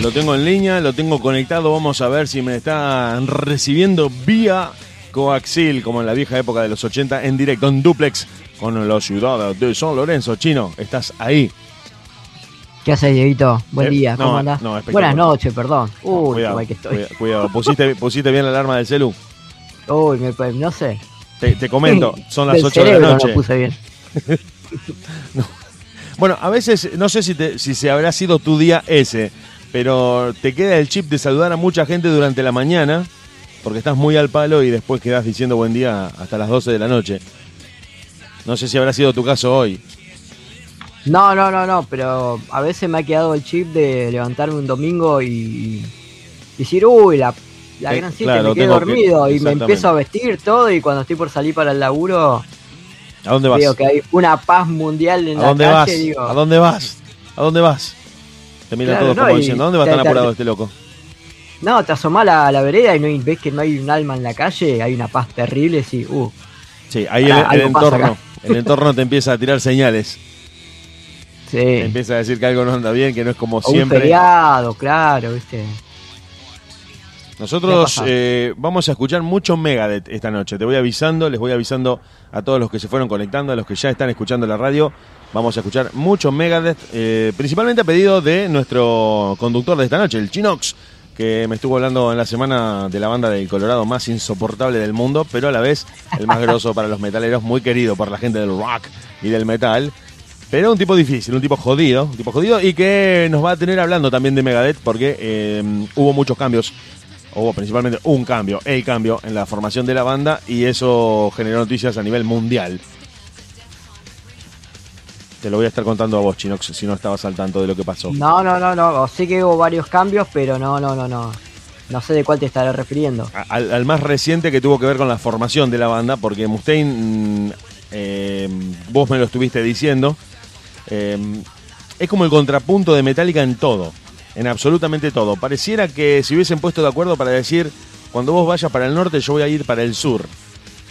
Lo tengo en línea, lo tengo conectado. Vamos a ver si me está recibiendo vía coaxil, como en la vieja época de los 80, en directo, en duplex, con la ciudad de San Lorenzo. Chino, estás ahí. ¿Qué haces, Dieguito? Buen Eh, día, no, ¿cómo andás? no, espectacular. Buenas noches, perdón. Uy, cuidado, que estoy. cuidado, cuidado. ¿Pusiste, pusiste bien la alarma del celu? Uy, me, pues, no sé. Te, te comento, son las Del 8 de la noche. No puse bien. Bueno, a veces, no sé si, te- si se habrá sido tu día ese, pero te queda el chip de saludar a mucha gente durante la mañana, porque estás muy al palo y después quedas diciendo buen día hasta las 12 de la noche. No sé si habrá sido tu caso hoy. No, no, no, no, pero a veces me ha quedado el chip de levantarme un domingo y decir, uy, la, la Eh, gran siete claro, me quedé que- dormido y me empiezo a vestir todo y cuando estoy por salir para el laburo ¿A dónde vas? veo que hay una paz mundial en ¿A la dónde calle vas? digo, ¿A dónde vas? ¿A dónde vas? Te miran Claro, todos no, como diciendo, ¿a dónde va tan apurado este loco? no, te asomás a la, vereda y no hay- ves que no hay un alma en la calle, hay una paz terrible, sí, uh, Sí, ahí el, entorno, el entorno te empieza a tirar señales. sí. Te empieza a decir que algo no anda bien, que no es como O un siempre. feriado, claro, viste. ¿Qué Nosotros eh, vamos a escuchar mucho Megadeth esta noche. Te voy avisando, les voy avisando a todos los que se fueron conectando, a los que ya están escuchando la radio. Vamos a escuchar mucho Megadeth, eh, principalmente a pedido de nuestro conductor de esta noche, el Chinox, que me estuvo hablando en la semana de la banda del Colorado más insoportable del mundo, pero a la vez el más grosso para los metaleros, muy querido por la gente del rock y del metal. Pero un tipo difícil, un tipo jodido, un tipo jodido y que nos va a tener hablando también de Megadeth porque eh, hubo muchos cambios hubo principalmente un cambio, el cambio en la formación de la banda y eso generó noticias a nivel mundial. Te lo voy a estar contando a vos, Chinox, si no estabas al tanto de lo que pasó. No, no, no, no. Sé que hubo varios cambios, pero no, no, no, no. No sé de cuál te estaré refiriendo. Al más reciente que tuvo que ver con la formación de la banda, porque Mustaine, mm, eh, vos me lo estuviste diciendo, eh, es como el contrapunto de Metallica en todo, en absolutamente todo. Pareciera que se hubiesen puesto de acuerdo para decir, cuando vos vayas para el norte, yo voy a ir para el sur.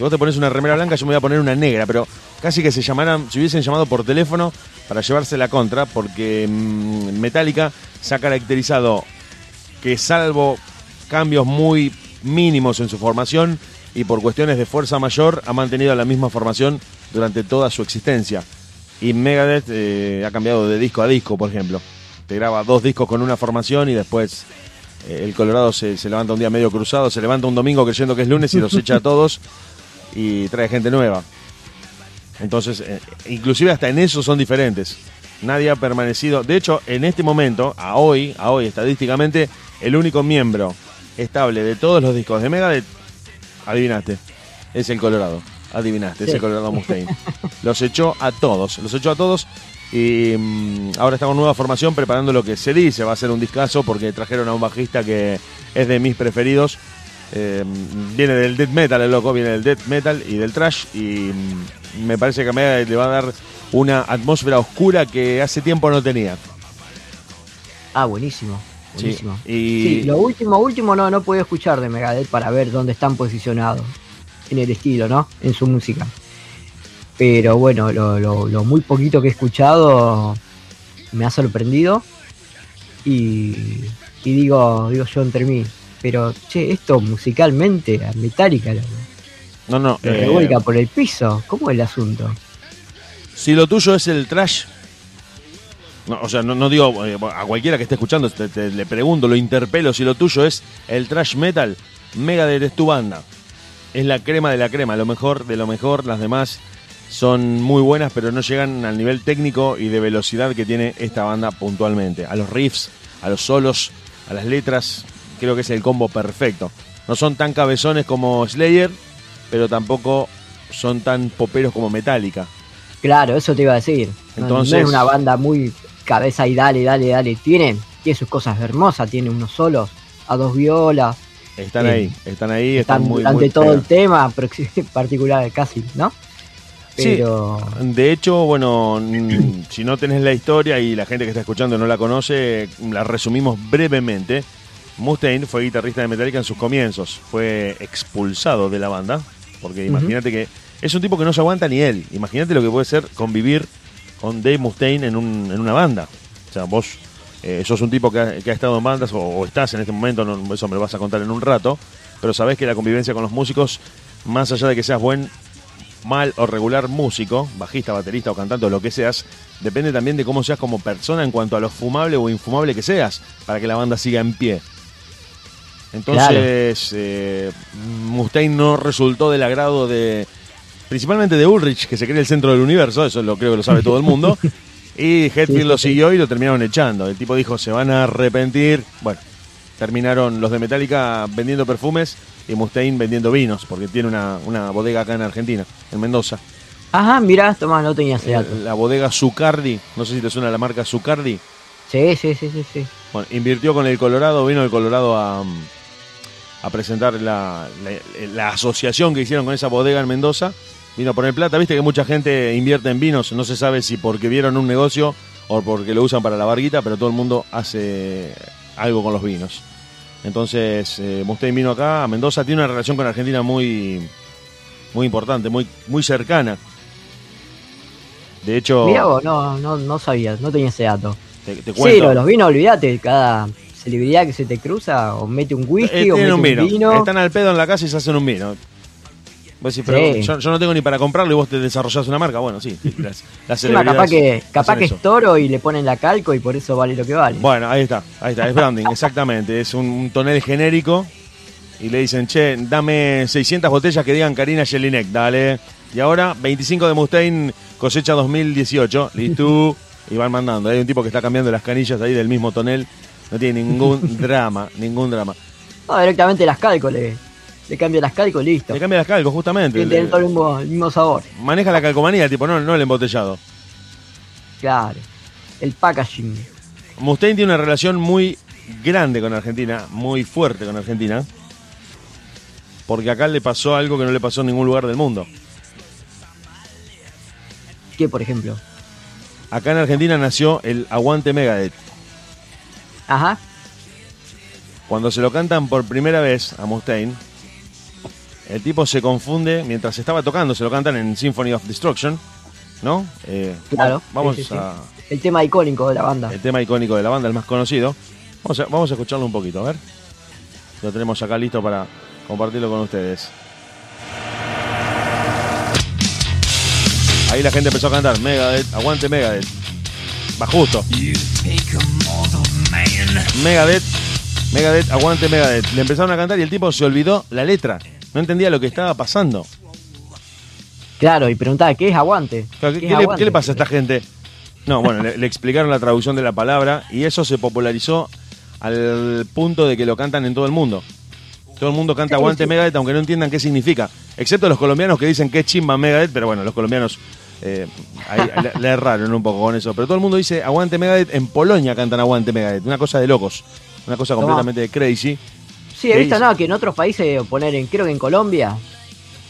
Si vos te pones una remera blanca, yo me voy a poner una negra, pero casi que se llamaran, se hubiesen llamado por teléfono para llevarse la contra, porque mm, Metallica se ha caracterizado que salvo cambios muy mínimos en su formación y por cuestiones de fuerza mayor ha mantenido la misma formación durante toda su existencia. Y Megadeth eh, ha cambiado de disco a disco, por ejemplo. Te graba dos discos con una formación y después eh, el Colorado se levanta un día medio cruzado, se levanta un domingo creyendo que es lunes y los echa a todos y trae gente nueva. Entonces, eh, inclusive hasta en eso son diferentes. Nadie ha permanecido. De hecho, en este momento, a hoy, a hoy estadísticamente, el único miembro estable de todos los discos de Megadeth, adivinaste, es el Colorado. Adivinaste, es el Colorado Mustaine. Los echó a todos, los echó a todos. Y mm, ahora está con nueva formación preparando lo que se dice. Va a ser un discazo porque trajeron a un bajista que es de mis preferidos. Eh, viene del death metal, el loco, viene del death metal y del trash. Y mm, me parece que a Megadeth le va a dar una atmósfera oscura que hace tiempo no tenía. Ah, buenísimo. Sí, Buenísimo. y- Sí, lo último, último no, no puedo escuchar de Megadeth para ver dónde están posicionados en el estilo, ¿no? En su música. Pero bueno, lo, lo- lo muy poquito que he escuchado me ha sorprendido. Y, y digo, digo yo entre mí, pero che, esto musicalmente, a Metallica lo, No, no. eh, por el piso. ¿Cómo es el asunto? Si lo tuyo es el trash, no, o sea, no, no digo eh, a cualquiera que esté escuchando, te- te- le pregunto, lo interpelo, si lo tuyo es el trash metal, Megadeth es tu banda. Es la crema de la crema, lo mejor de lo mejor, las demás son muy buenas, pero no llegan al nivel técnico y de velocidad que tiene esta banda puntualmente. A los riffs, a los solos, a las letras, creo que es el combo perfecto. No son tan cabezones como Slayer, pero tampoco son tan poperos como Metallica. Claro, eso te iba a decir. No- Entonces- no es una banda muy cabeza y dale, dale, dale. Tiene, tiene sus cosas hermosas, tiene unos solos a dos violas. Están Eh, ahí, están ahí, están, Están muy durante muy todo el tema, particular casi, ¿no? Sí. Pero De hecho, bueno, si no tenés la historia y la gente que está escuchando no la conoce, la resumimos brevemente. Mustaine fue guitarrista de Metallica en sus comienzos, fue expulsado de la banda, porque imagínate que es un tipo que no se aguanta ni él. Imagínate lo que puede ser convivir con Dave Mustaine en, un- en una banda. O sea, vos eh, sos un tipo que ha, que ha estado en bandas o, o estás en este momento, no, eso me lo vas a contar en un rato, pero sabés que la convivencia con los músicos, más allá de que seas buen, mal o regular músico, bajista, baterista o cantante o lo que seas, depende también de cómo seas como persona en cuanto a lo fumable o infumable que seas, para que la banda siga en pie. Entonces, eh, Mustaine no resultó del agrado de, principalmente de Ulrich, que se cree el centro del universo, eso lo creo que lo sabe todo el mundo. Y Hetfield lo siguió y lo terminaron echando. El tipo dijo, se van a arrepentir. Bueno, terminaron los de Metallica vendiendo perfumes y Mustaine vendiendo vinos, porque tiene una, una bodega acá en Argentina, en Mendoza. Ajá, mirá, Tomás, no tenía ese dato. La bodega Zucardi, no sé si te suena la marca Zucardi. Sí, sí, sí, sí, sí. Bueno, invirtió con el Colorado, vino el Colorado a, a presentar la, la- la asociación que hicieron con esa bodega en Mendoza. Vino a poner plata, viste que mucha gente invierte en vinos, no se sabe si porque vieron un negocio o porque lo usan para la barguita, pero todo el mundo hace algo con los vinos. Entonces, eh, Mustaine vino acá a Mendoza, tiene una relación con Argentina muy, muy importante, muy, muy cercana. De hecho, Mirá vos, no, no, no sabía, no tenía ese dato. te, te Sí, lo de los vinos, olvídate, cada celebridad que se te cruza o mete un whisky Eh, o mete un vino. vino. Están al pedo en la casa y se hacen un vino. Vos decís, pero Sí. yo, yo no tengo ni para comprarlo y vos te desarrollás una marca. Bueno, sí, sí, las, las Encima, capaz que, capaz que eso. es toro y le ponen la calco y por eso vale lo que vale. Bueno, ahí está, ahí está, es branding, exactamente. Es un, un tonel genérico y le dicen, che, dame 600 botellas que digan Karina Jelinek, dale. Y ahora 25 de Mustaine cosecha 2018, listo. Y van mandando. Hay un tipo que está cambiando las canillas ahí del mismo tonel. No tiene ningún drama, ningún drama. No, directamente las calco, le, cambia las calco y listo. Le cambia las calcos, justamente. Tienen todo el mismo, el mismo sabor. maneja la calcomanía, tipo, no, no el embotellado. Claro. El packaging. Mustaine tiene una relación muy grande con Argentina, muy fuerte con Argentina, porque acá le pasó algo que no le pasó en ningún lugar del mundo. ¿Qué, por ejemplo? Acá en Argentina nació el Aguante Megadeth. Ajá. Cuando se lo cantan por primera vez a Mustaine, el tipo se confunde mientras estaba tocando, se lo cantan en Symphony of Destruction, ¿no? Eh, Claro. va- Vamos sí, sí, sí. a El tema icónico de la banda. el tema icónico de la banda, el más conocido. Vamos a, vamos a escucharlo un poquito, a ver. Lo tenemos acá listo para compartirlo con ustedes. Ahí la gente empezó a cantar Megadeth, aguante Megadeth. Va justo. Megadeth, Megadeth, aguante Megadeth. Le empezaron a cantar y el tipo se olvidó la letra. No entendía lo que estaba pasando. Claro, y preguntaba, ¿qué es aguante? Claro, ¿Qué, ¿Qué qué es le, aguante? qué le pasa a esta gente? No, bueno, le, le explicaron la traducción de la palabra y eso se popularizó al punto de que lo cantan en todo el mundo. Todo el mundo canta aguante. Megadeth aunque no entiendan qué significa. Excepto los colombianos que dicen que chimba Megadeth, pero bueno, los colombianos eh, ahí le, le erraron un poco con eso. Pero todo el mundo dice aguante Megadeth. En Polonia cantan aguante Megadeth. Una cosa de locos. Una cosa completamente crazy. Sí, he ¿Qué visto, dice? no, que en otros países poner, en, creo que en Colombia,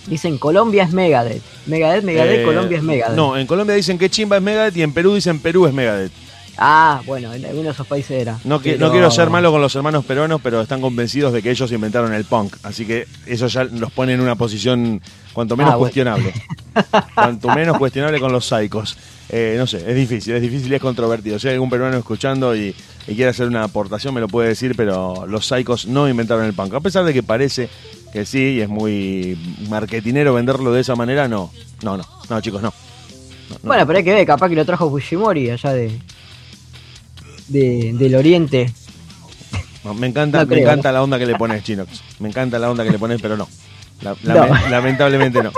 dicen Colombia es Megadeth. Megadeth, Megadeth, Eh, Colombia es Megadeth. No, en Colombia dicen que chimba es Megadeth y en Perú dicen Perú es Megadeth. Ah, bueno, en algunos de esos países era. No, que- Pero- no quiero ser malo con los hermanos peruanos, pero están convencidos de que ellos inventaron el punk. Así que eso ya los pone en una posición cuanto menos Ah, bueno. cuestionable. cuanto menos cuestionable con los psicos. Eh, no sé, es difícil, es difícil y es controvertido. Si hay algún peruano escuchando y, y quiere hacer una aportación, me lo puede decir, pero los psicos no inventaron el punk. A pesar de que parece que sí, y es muy marketinero venderlo de esa manera, no. No, no, no, chicos, no. No, no. Bueno, pero hay que ver, capaz que lo trajo Fujimori allá de, de del oriente. No, me encanta, No me creo, encanta la onda que le pones, Chinox. Me encanta la onda que le pones, pero no. La- No. lame- Lamentablemente no.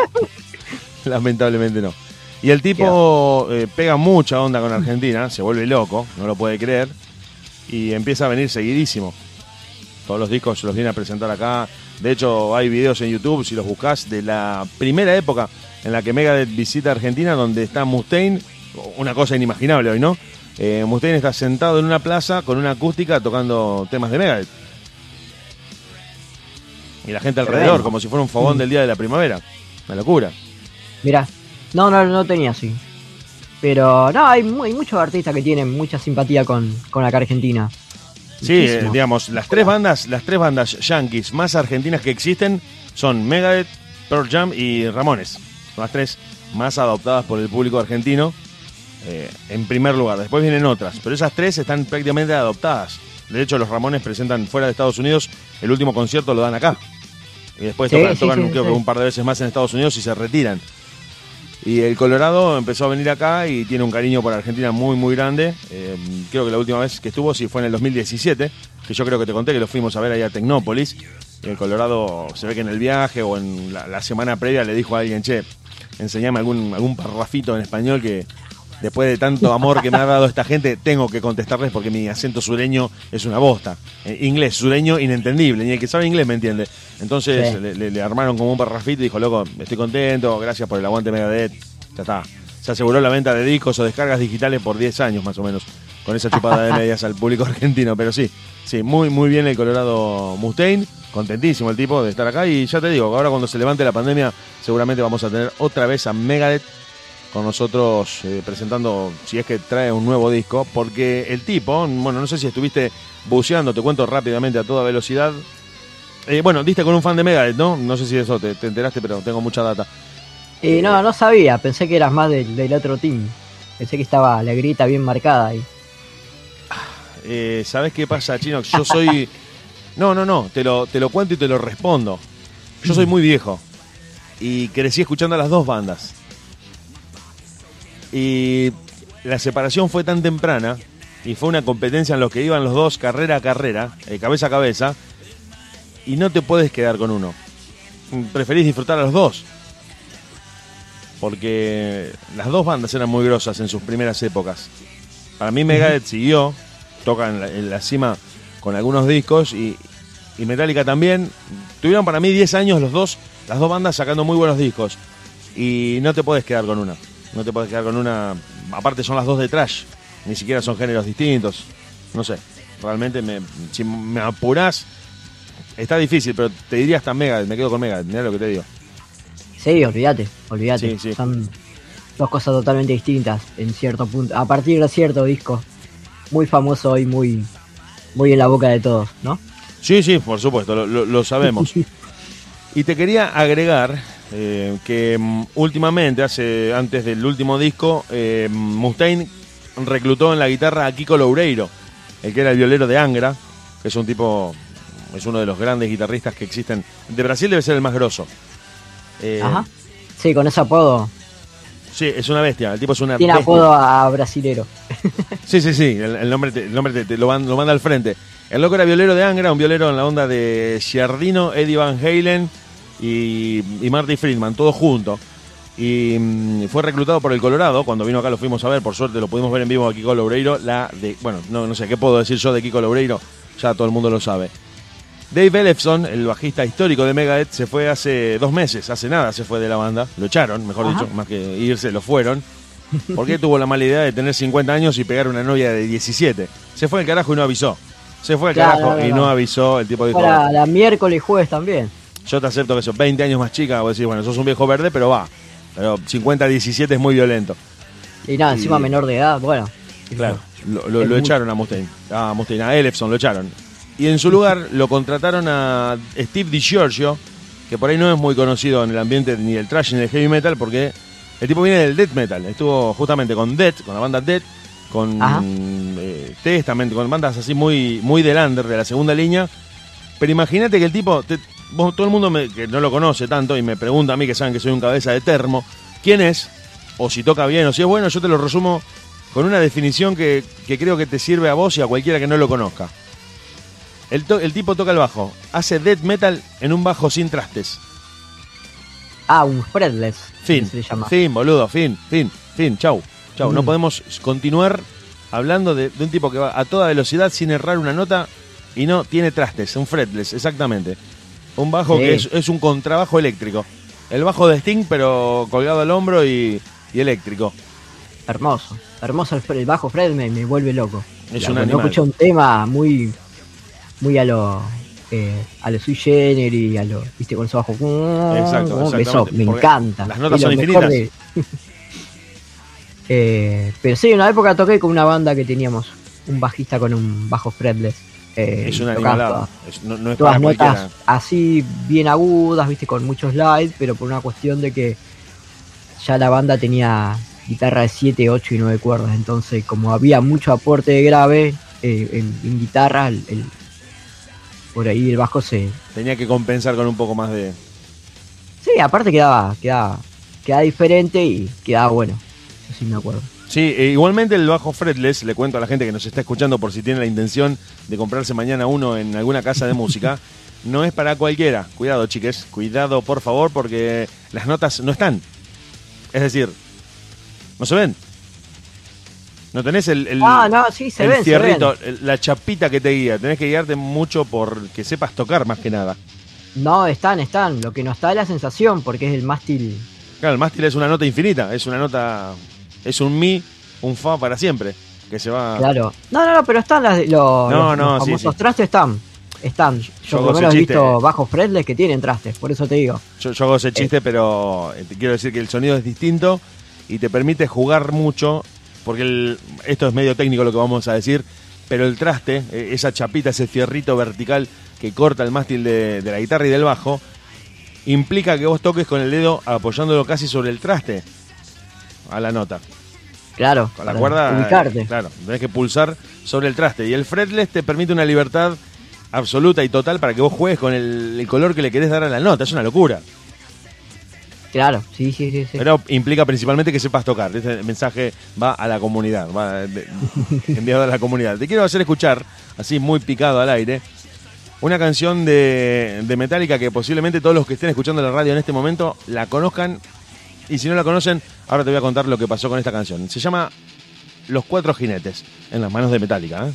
lamentablemente no. Y el tipo eh, pega mucha onda con Argentina, se vuelve loco, no lo puede creer, y empieza a venir seguidísimo. Todos los discos se los viene a presentar acá. De hecho, hay videos en YouTube, si los buscas, de la primera época en la que Megadeth visita Argentina, donde está Mustaine, una cosa inimaginable hoy, ¿no? Eh, Mustaine está sentado en una plaza con una acústica tocando temas de Megadeth. Y la gente alrededor, como si fuera un fogón del día de la primavera. Una locura. Mirá, no, no, no tenía así. Pero no, hay, mu- hay muchos artistas que tienen mucha simpatía con, con acá Argentina. Sí, eh, digamos, las tres bandas, las tres bandas yankees más argentinas que existen son Megadeth, Pearl Jam y Ramones. Son las tres más adoptadas por el público argentino. Eh, en primer lugar. Después vienen otras, pero esas tres están prácticamente adoptadas. De hecho, los Ramones presentan fuera de Estados Unidos, el último concierto lo dan acá. Y después Sí, tocan, sí, tocan, sí, creo sí. que un par de veces más en Estados Unidos y se retiran. Y el Colorado empezó a venir acá y tiene un cariño por Argentina muy, muy grande. Eh, creo que la última vez que estuvo, sí, fue en el 2017, que yo creo que te conté que lo fuimos a ver ahí a Tecnópolis. Y el Colorado se ve que en el viaje o en la, la semana previa le dijo a alguien, che, enseñame algún, algún parrafito en español que después de tanto amor que me ha dado esta gente, tengo que contestarles porque mi acento sureño es una bosta. Eh, inglés, sureño, inentendible. Ni el que sabe inglés me entiende. Entonces Sí. le, le- le armaron como un parrafito y dijo, loco, estoy contento, gracias por el aguante Megadeth. Ya está. Se aseguró la venta de discos o descargas digitales por 10 años más o menos. Con esa chupada de medias al público argentino. Pero sí, sí, muy, muy bien el Colorado Mustaine. Contentísimo el tipo de estar acá. Y ya te digo, ahora cuando se levante la pandemia, seguramente vamos a tener otra vez a Megadeth con nosotros eh, presentando, si es que trae un nuevo disco, porque el tipo, bueno, no sé si estuviste buceando, te cuento rápidamente a toda velocidad. Eh, bueno, diste con un fan de Megadeth, ¿no? No sé si eso te, te enteraste, pero tengo mucha data. Y no, no sabía, pensé que eras más del, del otro team. Pensé que estaba la grita bien marcada ahí. Eh, ¿Sabes qué pasa, Chino? Yo soy... No, no, no, te lo, te lo cuento y te lo respondo. Yo soy muy viejo y crecí escuchando a las dos bandas. Y la separación fue tan temprana y fue una competencia en los que iban los dos carrera a carrera, eh, cabeza a cabeza, y no te puedes quedar con uno. Preferís disfrutar a los dos. Porque las dos bandas eran muy grosas en sus primeras épocas. Para mí Megadeth siguió, toca en la, en la cima con algunos discos y, y Metallica también. Tuvieron para mí 10 años los dos, las dos bandas sacando muy buenos discos. Y no te puedes quedar con una. No te puedes quedar con una. Aparte son las dos de trash. Ni siquiera son géneros distintos. No sé. Realmente me, si me apurás. Está difícil, pero te diría hasta Megadeth. Me quedo con Megadeth. Mirá lo que te digo. Sí, olvídate, olvídate. Sí, sí. Son dos cosas totalmente distintas en cierto punto. A partir de cierto disco, muy famoso y muy, muy en la boca de todos, ¿no? Sí, sí, por supuesto, lo, lo- lo sabemos. y te quería agregar eh, que mm, últimamente, hace antes del último disco, eh, Mustaine reclutó en la guitarra a Kiko Loureiro, el que era el violero de Angra, que es un tipo, es uno de los grandes guitarristas que existen. De Brasil debe ser el más grosso. Eh, Ajá. Sí, con ese apodo. Sí, es una bestia, el tipo es una Tiene bestia. apodo a brasilero. Sí, sí, sí, el, el nombre, te, el nombre te- te lo, man- lo manda al frente. El loco era violero de Angra, un violero en la onda de Giardino, Eddie Van Halen y, y Marty Friedman, todo junto. Y mm, fue reclutado por el Colorado, cuando vino acá lo fuimos a ver, por suerte lo pudimos ver en vivo a Kiko Loureiro, la de, bueno, no, no sé, ¿qué puedo decir yo de Kiko Loureiro? Ya todo el mundo lo sabe. Dave Ellefson, el bajista histórico de Megadeth, se fue hace dos meses, hace nada se fue de la banda, lo echaron, mejor Ajá. dicho, más que irse, lo fueron. Porque tuvo la mala idea de tener 50 años y pegar una novia de 17. Se fue al carajo y no avisó. Se fue al Claro, carajo no, y no. no avisó. El tipo dijo, Para la miércoles y jueves también. Yo te acepto que sos 20 años más chica. Vos decís, bueno, sos un viejo verde, pero va. Pero 50 a 17 es muy violento. Y nada, encima Y- menor de edad, bueno. Claro, lo, echaron a Mustaine. A Mustaine, a Ellefson lo echaron. Y en su lugar lo contrataron a Steve DiGiorgio, que por ahí no es muy conocido en el ambiente ni del trash ni del heavy metal, porque el tipo viene del death metal. Estuvo justamente con Death, con la banda Death, con eh, Testament, con bandas así muy, muy del under, de la segunda línea. Pero imagínate que el tipo, te- vos- todo el mundo me- que no lo conoce tanto y me pregunta a mí que saben que soy un cabeza de termo, ¿quién es? O si toca bien o si es bueno, yo te lo resumo con una definición que, que creo que te sirve a vos y a cualquiera que no lo conozca. El, to- el tipo toca el bajo, hace death metal en un bajo sin trastes. Ah, un fretless. Fin, Se llama. fin, boludo, fin, fin, fin, chau, chau. No Mm. podemos continuar hablando de, de un tipo que va a toda velocidad sin errar una nota y no tiene trastes, un fretless, exactamente. Un bajo Sí. que es, es un contrabajo eléctrico. El bajo de Sting, pero colgado al hombro y, y eléctrico. Hermoso. Hermoso el, el bajo Fred me, me vuelve loco. Es un animal. escuché un tema muy muy a lo eh, a lo sui generis, a lo viste con ese bajo. Exacto, Eso me encanta. las notas son infinitas. de- Eh, pero sí, en una época toqué con una banda que teníamos un bajista con un bajo fretless. Eh, es una animalada. Es- no, no es todas para notas así bien agudas, viste, con muchos slides, pero por una cuestión de que ya la banda tenía guitarra de 7, 8 y 9 cuerdas. Entonces, como había mucho aporte de grave eh, en, en guitarra, el- el- por ahí el bajo se... Tenía que compensar con un poco más de. Sí, aparte quedaba, quedaba, quedaba diferente y quedaba bueno. Eso sí me acuerdo. Sí, e igualmente el bajo fretless, le cuento a la gente que nos está escuchando por si tiene la intención de comprarse mañana uno en alguna casa de música, no es para cualquiera. Cuidado, chiques, cuidado por favor porque las notas no están. Es decir, no se ven. No tenés el, el, Ah, no, sí, se el ven, se cierrito, ven. el- la chapita que te guía. Tenés que guiarte mucho por que sepas tocar más que nada. No, están, están. Lo que nos da es la sensación, porque es el mástil. Claro, el mástil es una nota infinita, es una nota, es un mi, un fa para siempre, que se va... Claro. No, no, no, pero están las, los, No, los- no, los sí, famosos sí. trastes están. Están. Yo, Yo por lo menos he visto bajos fretless que tienen trastes, por eso te digo. Yo, yo hago ese chiste, pero eh, te quiero decir que el sonido es distinto y te permite jugar mucho, porque el- esto es medio técnico lo que vamos a decir, pero el traste, eh, esa chapita, ese fierrito vertical que corta el mástil de, de la guitarra y del bajo, implica que vos toques con el dedo apoyándolo casi sobre el traste a la nota. Claro. Con la cuerda, Ubicarte. eh, claro, tenés que pulsar sobre el traste. Y el fretless te permite una libertad absoluta y total para que vos juegues con el, el color que le querés dar a la nota. Es una locura. Claro, sí, sí, sí. sí. Pero implica principalmente que sepas tocar. Este mensaje va a la comunidad, va de- enviado a la comunidad. Te quiero hacer escuchar, así muy picado al aire, una canción de, de Metallica que posiblemente todos los que estén escuchando la radio en este momento la conozcan. Y si no la conocen, ahora te voy a contar lo que pasó con esta canción. Se llama Los Cuatro Jinetes, en las manos de Metallica. ¿eh?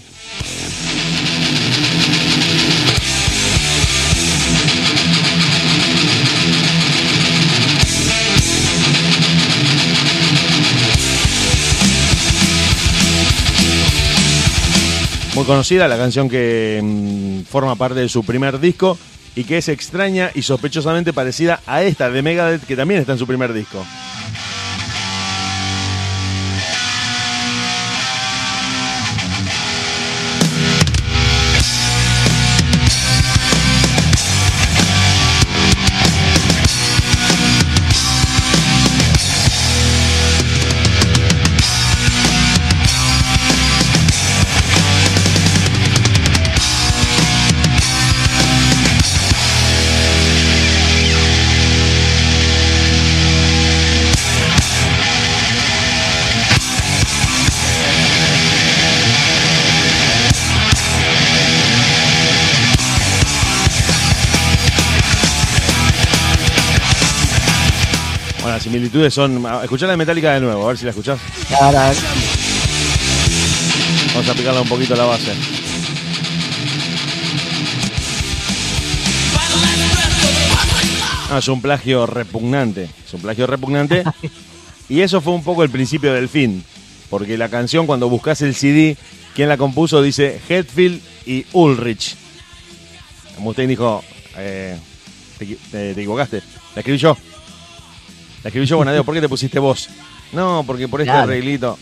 Muy conocida, la canción que mm, forma parte de su primer disco y que es extraña y sospechosamente parecida a esta de Megadeth que también está en su primer disco. Son... Escuchar la de Metallica de nuevo, a ver si la escuchás. Vamos a picarla un poquito a la base. Ah, es un plagio repugnante. Es un plagio repugnante. y eso fue un poco el principio del fin. Porque la canción, cuando buscas el CD, quien la compuso dice Hetfield y Ulrich. Mustaine dijo, eh, te, equi- te- te equivocaste. La escribí yo. La escribí yo, Bonadeo. ¿Por qué te pusiste vos? No, porque por este Claro. arreglito.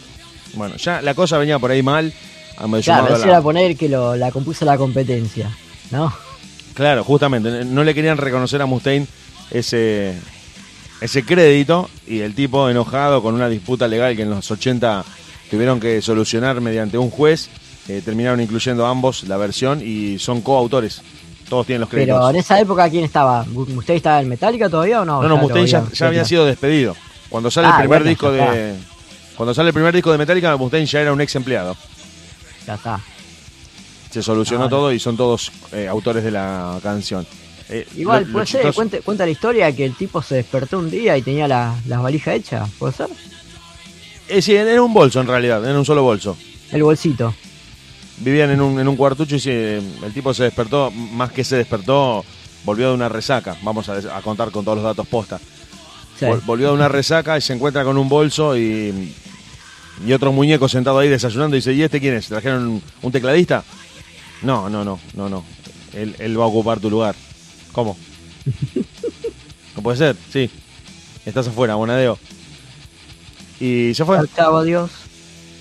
Bueno, ya la cosa venía por ahí mal. Me claro, eso era poner que lo, la compuso la competencia, ¿no? Claro, justamente. No le querían reconocer a Mustaine ese, ese crédito y el tipo enojado con una disputa legal que en los 80 tuvieron que solucionar mediante un juez, eh, terminaron incluyendo ambos la versión y son coautores. Todos tienen los créditos. Pero en esa época, ¿quién estaba? ¿Usted estaba en Metallica todavía o no? no, no, Mustaine ya, había sido despedido. Cuando sale Ah, el primer bueno, disco de... Cuando sale el primer disco de Metallica, Mustaine ya era un ex empleado. Ya está. Se solucionó Ah, todo y son todos eh, autores de la canción. Eh, Igual, lo- puede ser, chistoso- cuenta, cuenta la historia que el tipo se despertó un día y tenía la- las valijas hechas, ¿puede ser? Eh, sí, era un bolso en realidad, era un solo bolso. El bolsito. Vivían en un, en un cuartucho y sí, el tipo se despertó, más que se despertó, volvió de una resaca. Vamos a, a contar con todos los datos posta. Sí. Vol- volvió de una resaca y se encuentra con un bolso y, y otro muñeco sentado ahí desayunando y dice, ¿y este quién es? ¿Trajeron un, un tecladista? No, no, no, no, no. Él, él va a ocupar tu lugar. ¿Cómo? no puede ser, sí. Estás afuera, Bonadeo. Y se fue. Chao, chao, adiós.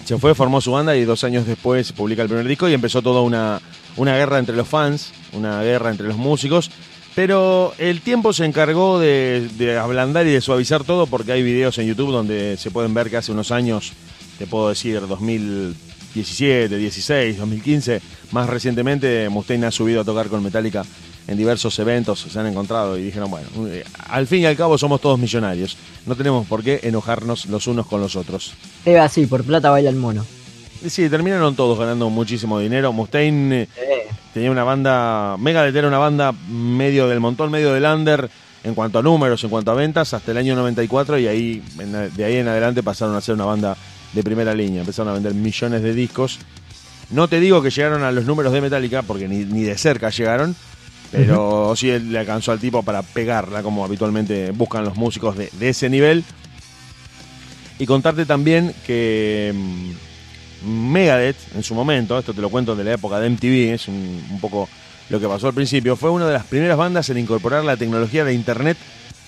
Se fue, formó su banda y dos años después publica el primer disco y empezó toda una, una guerra entre los fans, una guerra entre los músicos. Pero el tiempo se encargó de, de, ablandar y de suavizar todo porque hay videos en YouTube donde se pueden ver que hace unos años, te puedo decir 2017, 16, 2015, más recientemente Mustaine ha subido a tocar con Metallica en diversos eventos, se han encontrado y dijeron, bueno, eh, al fin y al cabo somos todos millonarios, no tenemos por qué enojarnos los unos con los otros. Es así, por plata baila el mono. Sí, terminaron todos ganando muchísimo dinero. Mustaine tenía una banda, Megadeth era una banda medio del montón, medio del under en cuanto a números, en cuanto a ventas, hasta el año 94 y ahí de ahí en adelante pasaron a ser una banda de primera línea, empezaron a vender millones de discos. No te digo que llegaron a los números de Metallica, porque ni, ni de cerca llegaron, pero sí le alcanzó al tipo para pegarla, como habitualmente buscan los músicos de, de ese nivel. Y contarte también que mm, Megadeth, en su momento, esto te lo cuento de la época de MTV, es un, poco lo que pasó al principio, fue una de las primeras bandas en incorporar la tecnología de Internet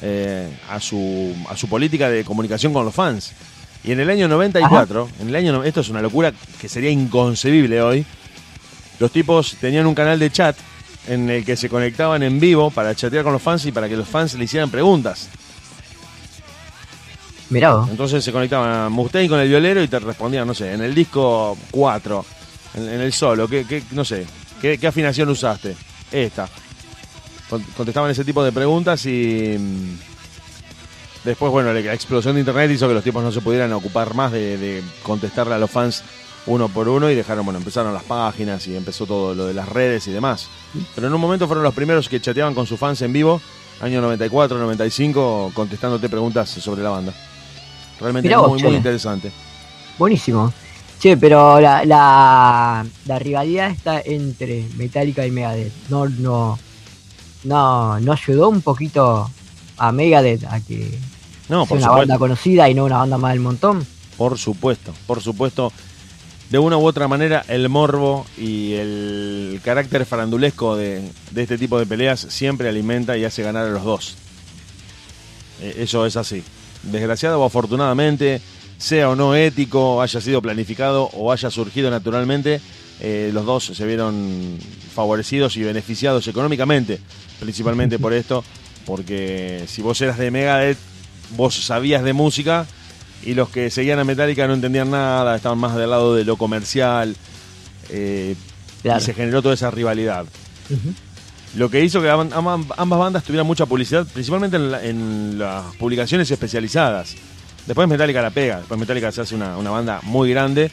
eh, a, su, a su política de comunicación con los fans. Y en el año 94, en el año, esto es una locura que sería inconcebible hoy, los tipos tenían un canal de chat en el que se conectaban en vivo para chatear con los fans y para que los fans le hicieran preguntas. Mirá Entonces se conectaban Mustaine con el violero y te respondían, no sé, en el disco 4, en, el solo, ¿qué, no sé, ¿qué, afinación usaste? Esta. Contestaban ese tipo de preguntas y mm, después, bueno, la explosión de internet hizo que los tipos no se pudieran ocupar más de, contestarle a los fans uno por uno y dejaron, bueno, empezaron las páginas y empezó todo lo de las redes y demás. Pero en un momento fueron los primeros que chateaban con sus fans en vivo, año 94, 95, contestándote preguntas sobre la banda. Realmente muy, muy interesante. Buenísimo. Che, pero la, la, la, rivalidad está entre Metallica y Megadeth. No, no, no, no ayudó un poquito a Megadeth a que no, sea una banda conocida y no una banda más del montón. Por supuesto, por supuesto. De una u otra manera, el morbo y el carácter farandulesco de, este tipo de peleas siempre alimenta y hace ganar a los dos. Eh, eso es así desgraciado o afortunadamente, sea o no ético, haya sido planificado o haya surgido naturalmente, eh, los dos se vieron favorecidos y beneficiados económicamente, principalmente por esto, porque si vos eras de Megadeth, vos sabías de música y los que seguían a Metallica no entendían nada, estaban más del lado de lo comercial eh, y se generó toda esa rivalidad. Lo que hizo que ambas bandas tuvieran mucha publicidad, principalmente en, las publicaciones especializadas. Después Metallica la pega, después Metallica se hace una, banda muy grande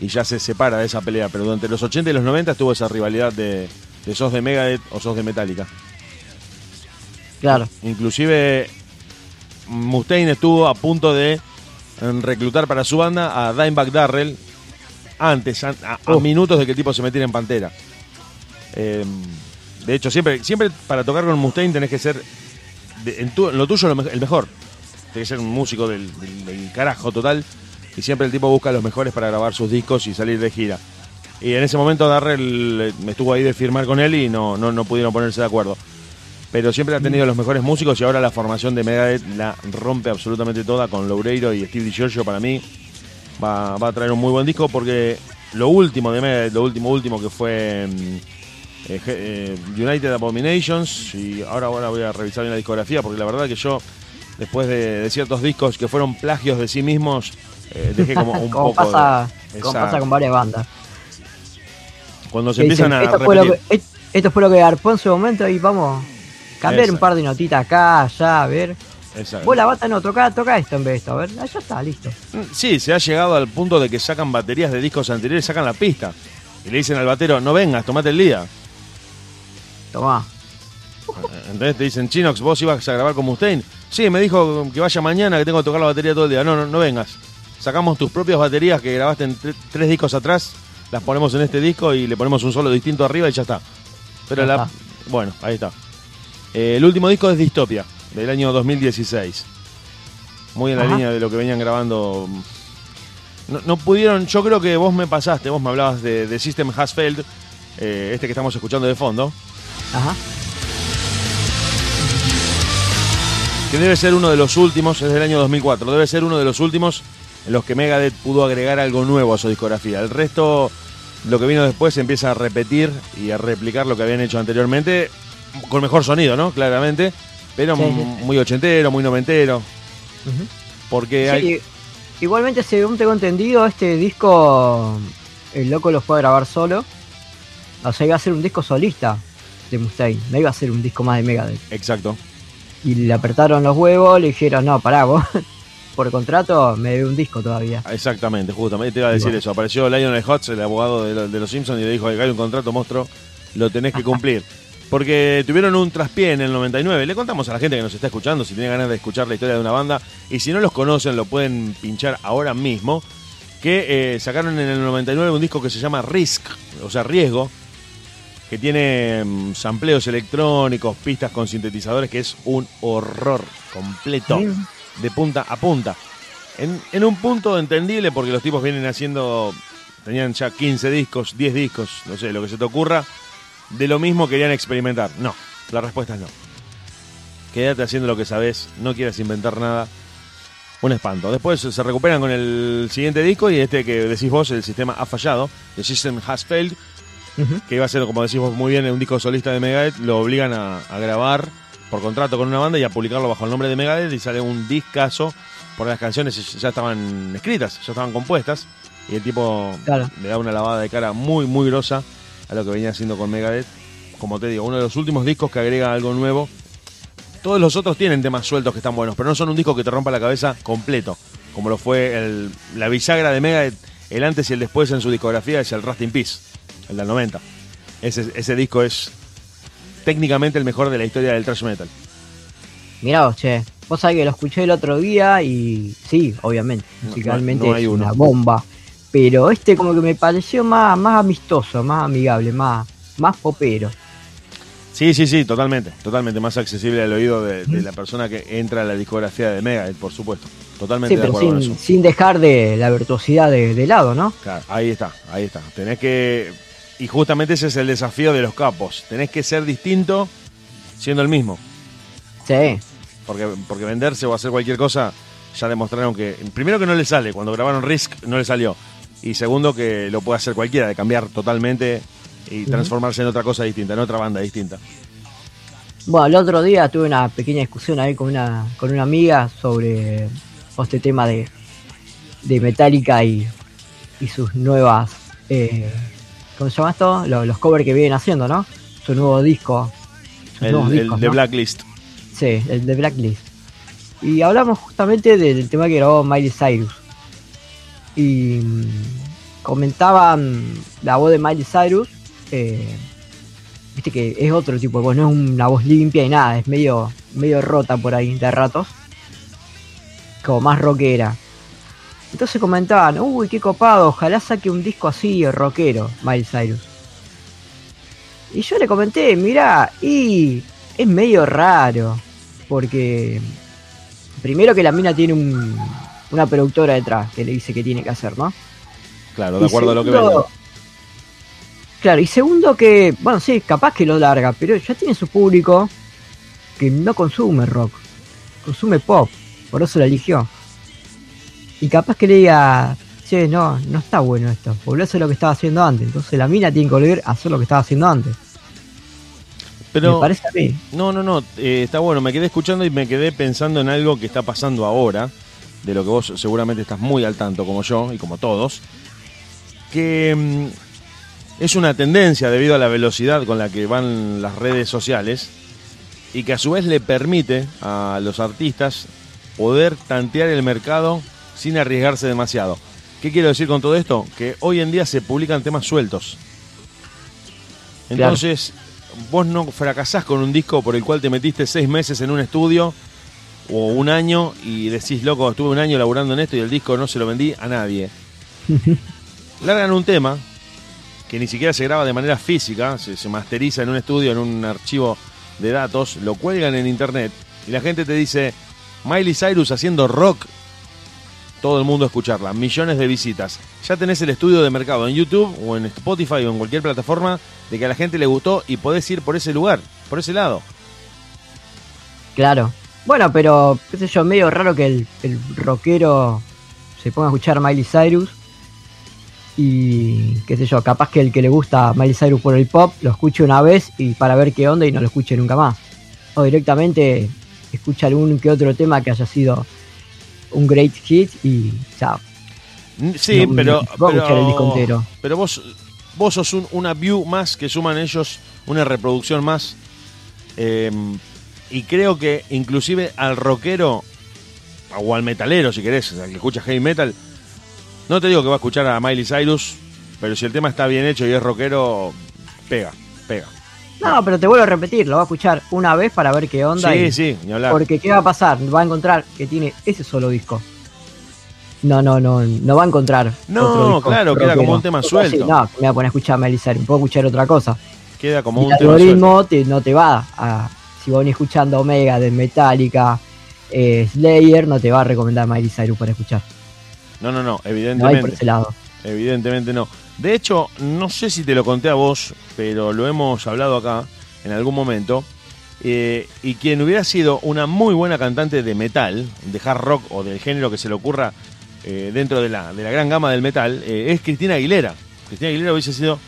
y ya se separa de esa pelea. Pero durante los 80 y los 90 estuvo esa rivalidad de, sos de Megadeth o sos de Metallica. Claro. Inclusive Mustaine estuvo a punto de reclutar para su banda a Dimebag Darrell antes, a, minutos de que el tipo se metiera en Pantera. Eh, de hecho, siempre, siempre para tocar con Mustaine tenés que ser, en, lo tuyo, el mejor. Tenés que ser un músico del, carajo total. Y siempre el tipo busca los mejores para grabar sus discos y salir de gira. Y en ese momento Darrell me estuvo ahí de firmar con él y no, no, no pudieron ponerse de acuerdo. Pero siempre ha tenido los mejores músicos y ahora la formación de Megadeth la rompe absolutamente toda con Loureiro y Steve DiGiorgio para mí. Va, va, a traer un muy buen disco porque lo último de Megadeth, lo último último que fue mm, eh, eh, United Abominations y ahora, ahora voy a revisar bien la discografía porque la verdad que yo después de, ciertos discos que fueron plagios de sí mismos eh, dejé como un poco pasa, como pasa con varias bandas. Cuando se empiezan a esto fue, lo que, esto fue lo que arpó en su momento y vamos cambiar un par de notitas acá allá a ver Exacto. Vos la bata no, toca, toca esto en vez de esto, a ver, ya está, listo. Mm, sí, se ha llegado al punto de que sacan baterías de discos anteriores, sacan la pista. Y le dicen al batero, no vengas, tomate el día. Tomá. Entonces te dicen, Chinox, vos ibas a grabar con Mustaine. Sí, me dijo que vaya mañana, que tengo que tocar la batería todo el día. No, no, no vengas. Sacamos tus propias baterías que grabaste en tres discos atrás, las ponemos en este disco y le ponemos un solo distinto arriba y ya está. Pero la. Bueno, ahí está. Eh, el último disco es Distopia, del año 2016. Muy en la línea de lo que venían grabando. No, pudieron, yo creo que vos me pasaste, vos me hablabas de, System Has Failed, eh, este que estamos escuchando de fondo. Ajá. Que debe ser uno de los últimos, es del año 2004, debe ser uno de los últimos en los que Megadeth pudo agregar algo nuevo a su discografía. El resto, lo que vino después, empieza a repetir y a replicar lo que habían hecho anteriormente con mejor sonido, ¿no? Claramente, pero Sí, sí. muy ochentero, muy noventero. Porque hay, igualmente, según tengo entendido, este disco el loco lo fue a grabar solo. O sea, iba a ser un disco solista de Mustaine, no iba a ser un disco más de Megadeth. exacto. Y le apretaron los huevos, le dijeron, no, pará, vos por contrato me debe un disco todavía. Exactamente, justamente te iba a decir eso. Apareció Lionel Hutz, el abogado de, de los Simpsons, y le dijo: hay un contrato, monstruo, lo tenés que cumplir. Porque tuvieron un traspié en el 99. Le contamos a la gente que nos está escuchando, si tiene ganas de escuchar la historia de una banda, y si no los conocen, lo pueden pinchar ahora mismo. Que eh, sacaron en el 99 un disco que se llama Risk, o sea, Riesgo, que tiene mm, sampleos electrónicos, pistas con sintetizadores, que es un horror completo, de punta a punta. En, en un punto entendible, porque los tipos vienen haciendo, tenían ya 15 discos, 10 discos, no sé, lo que se te ocurra, de lo mismo querían experimentar. No, la respuesta es no. Quédate haciendo lo que sabes, no quieras inventar nada. Un espanto. Después se recuperan con el siguiente disco y este que decís vos, el sistema ha fallado, The System Has Failed, que iba a ser, como decís vos muy bien, un disco solista de Megadeth, lo obligan a, a grabar por contrato con una banda y a publicarlo bajo el nombre de Megadeth y sale un discazo porque las canciones ya estaban escritas, ya estaban compuestas y el tipo Claro. le da una lavada de cara muy, muy grosa a lo que venía haciendo con Megadeth. Como te digo, uno de los últimos discos que agrega algo nuevo. Todos los otros tienen temas sueltos que están buenos, pero no son un disco que te rompa la cabeza completo, como lo fue el- la bisagra de Megadeth, el antes y el después en su discografía es el Rust in Peace, el del 90. Ese, ese disco es técnicamente el mejor de la historia del thrash metal. Mirá vos, che. Vos sabés que lo escuché el otro día y sí, obviamente, musicalmente no- no hay es una bomba. Pero este como que me pareció más, más amistoso, más amigable, más, más popero. Sí, sí, sí, totalmente, totalmente más accesible al oído de, de la persona que entra a la discografía de Megadeth, por supuesto. Totalmente Sí, de acuerdo con sin, eso. sin dejar de la virtuosidad de, de lado, ¿no? Claro, ahí está, ahí está. Tenés que. Y justamente ese es el desafío de los capos. Tenés que ser distinto siendo el mismo. Sí, Porque, porque venderse o hacer cualquier cosa, ya demostraron que. Primero que no le sale, cuando grabaron Risk no le salió. Y segundo que lo puede hacer cualquiera, de cambiar totalmente y transformarse en otra cosa distinta, en otra banda distinta. Bueno, el otro día tuve una pequeña discusión ahí con una, con una amiga sobre este tema de, de Metallica y, y sus nuevas. Eh, ¿Cómo se llama esto? Lo- Los, covers que vienen haciendo, ¿no? Su nuevo disco. Sus El, de ¿no? Blacklist. Sí, el de Blacklist. Y hablamos justamente de- del tema que grabó Miley Cyrus. Y mm, comentaban la voz de Miley Cyrus. Viste que es otro tipo de voz, no es una voz limpia y nada, es medio, medio rota por ahí de ratos. Como más rockera. Entonces comentaban, uy, qué copado, ojalá saque un disco así rockero, Miley Cyrus. Y yo le comenté, mira, y es medio raro, porque primero que la mina tiene un- una productora detrás que le dice que tiene que hacer, ¿no? Claro, de Y acuerdo a lo que venga. Claro, y segundo que, bueno, sí, capaz que lo larga, pero ya tiene su público que no consume rock, consume pop, por eso lo eligió. Y capaz que le diga, che, no, no está bueno esto, volvió a hacer lo que estaba haciendo antes, entonces la mina tiene que volver a hacer lo que estaba haciendo antes. Pero Me parece a mí. No, no, no, eh, está bueno. Me quedé escuchando y me quedé pensando en algo que está pasando ahora, de lo que vos seguramente estás muy al tanto, como yo y como todos, que mm, es una tendencia debido a la velocidad con la que van las redes sociales y que a su vez le permite a los artistas poder tantear el mercado sin arriesgarse demasiado. ¿Qué quiero decir con todo esto? Que hoy en día se publican temas sueltos. Claro. Entonces, vos no fracasás con un disco por el cual te metiste seis meses en un estudio o un año y decís, loco, estuve un año laburando en esto y el disco no se lo vendí a nadie. Largan un tema que ni siquiera se graba de manera física, se, se masteriza en un estudio, en un archivo de datos, lo cuelgan en internet y la gente te dice, Miley Cyrus haciendo rock, todo el mundo a escucharla, millones de visitas. Ya tenés el estudio de mercado en YouTube o en Spotify o en cualquier plataforma de que a la gente le gustó y podés ir por ese lugar, por ese lado. Claro. Bueno, pero, qué sé yo, medio raro que el, el rockero se ponga a escuchar Miley Cyrus y qué sé yo, capaz que el que le gusta Miley Cyrus por el pop lo escuche una vez y para ver qué onda y no lo escuche nunca más. O directamente escucha algún que otro tema que haya sido un great hit y chao. Sí, pero, pero, pero vos, vos sos una view más que suman ellos, una reproducción más. Em, y creo que inclusive al rockero o al metalero, si querés, al que escucha heavy metal, no te digo que va a escuchar a Miley Cyrus, pero si el tema está bien hecho y es rockero, pega, pega. No, pero te vuelvo a repetir, lo va a escuchar una vez para ver qué onda. Sí, sí, ni hablar. Porque ¿qué va a pasar? Va a encontrar que tiene ese solo disco. No, no, no, no va a encontrar. No, claro, queda como un tema suelto. no, me voy a poner a escuchar a Miley Cyrus, puedo escuchar otra cosa. Queda como un tema suelto. El algoritmo no te va a. Si vos venís escuchando Omega de Metallica, eh, Slayer, no te va a recomendar Miley Cyrus para escuchar. No, no, no, evidentemente. No por ese lado. Evidentemente no. De hecho, no sé si te lo conté a vos, pero lo hemos hablado acá en algún momento. Eh, y quien hubiera sido una muy buena cantante de metal, de hard rock o del género que se le ocurra eh, dentro de la, de la gran gama del metal, eh, es Cristina Aguilera. Cristina Aguilera hubiese sido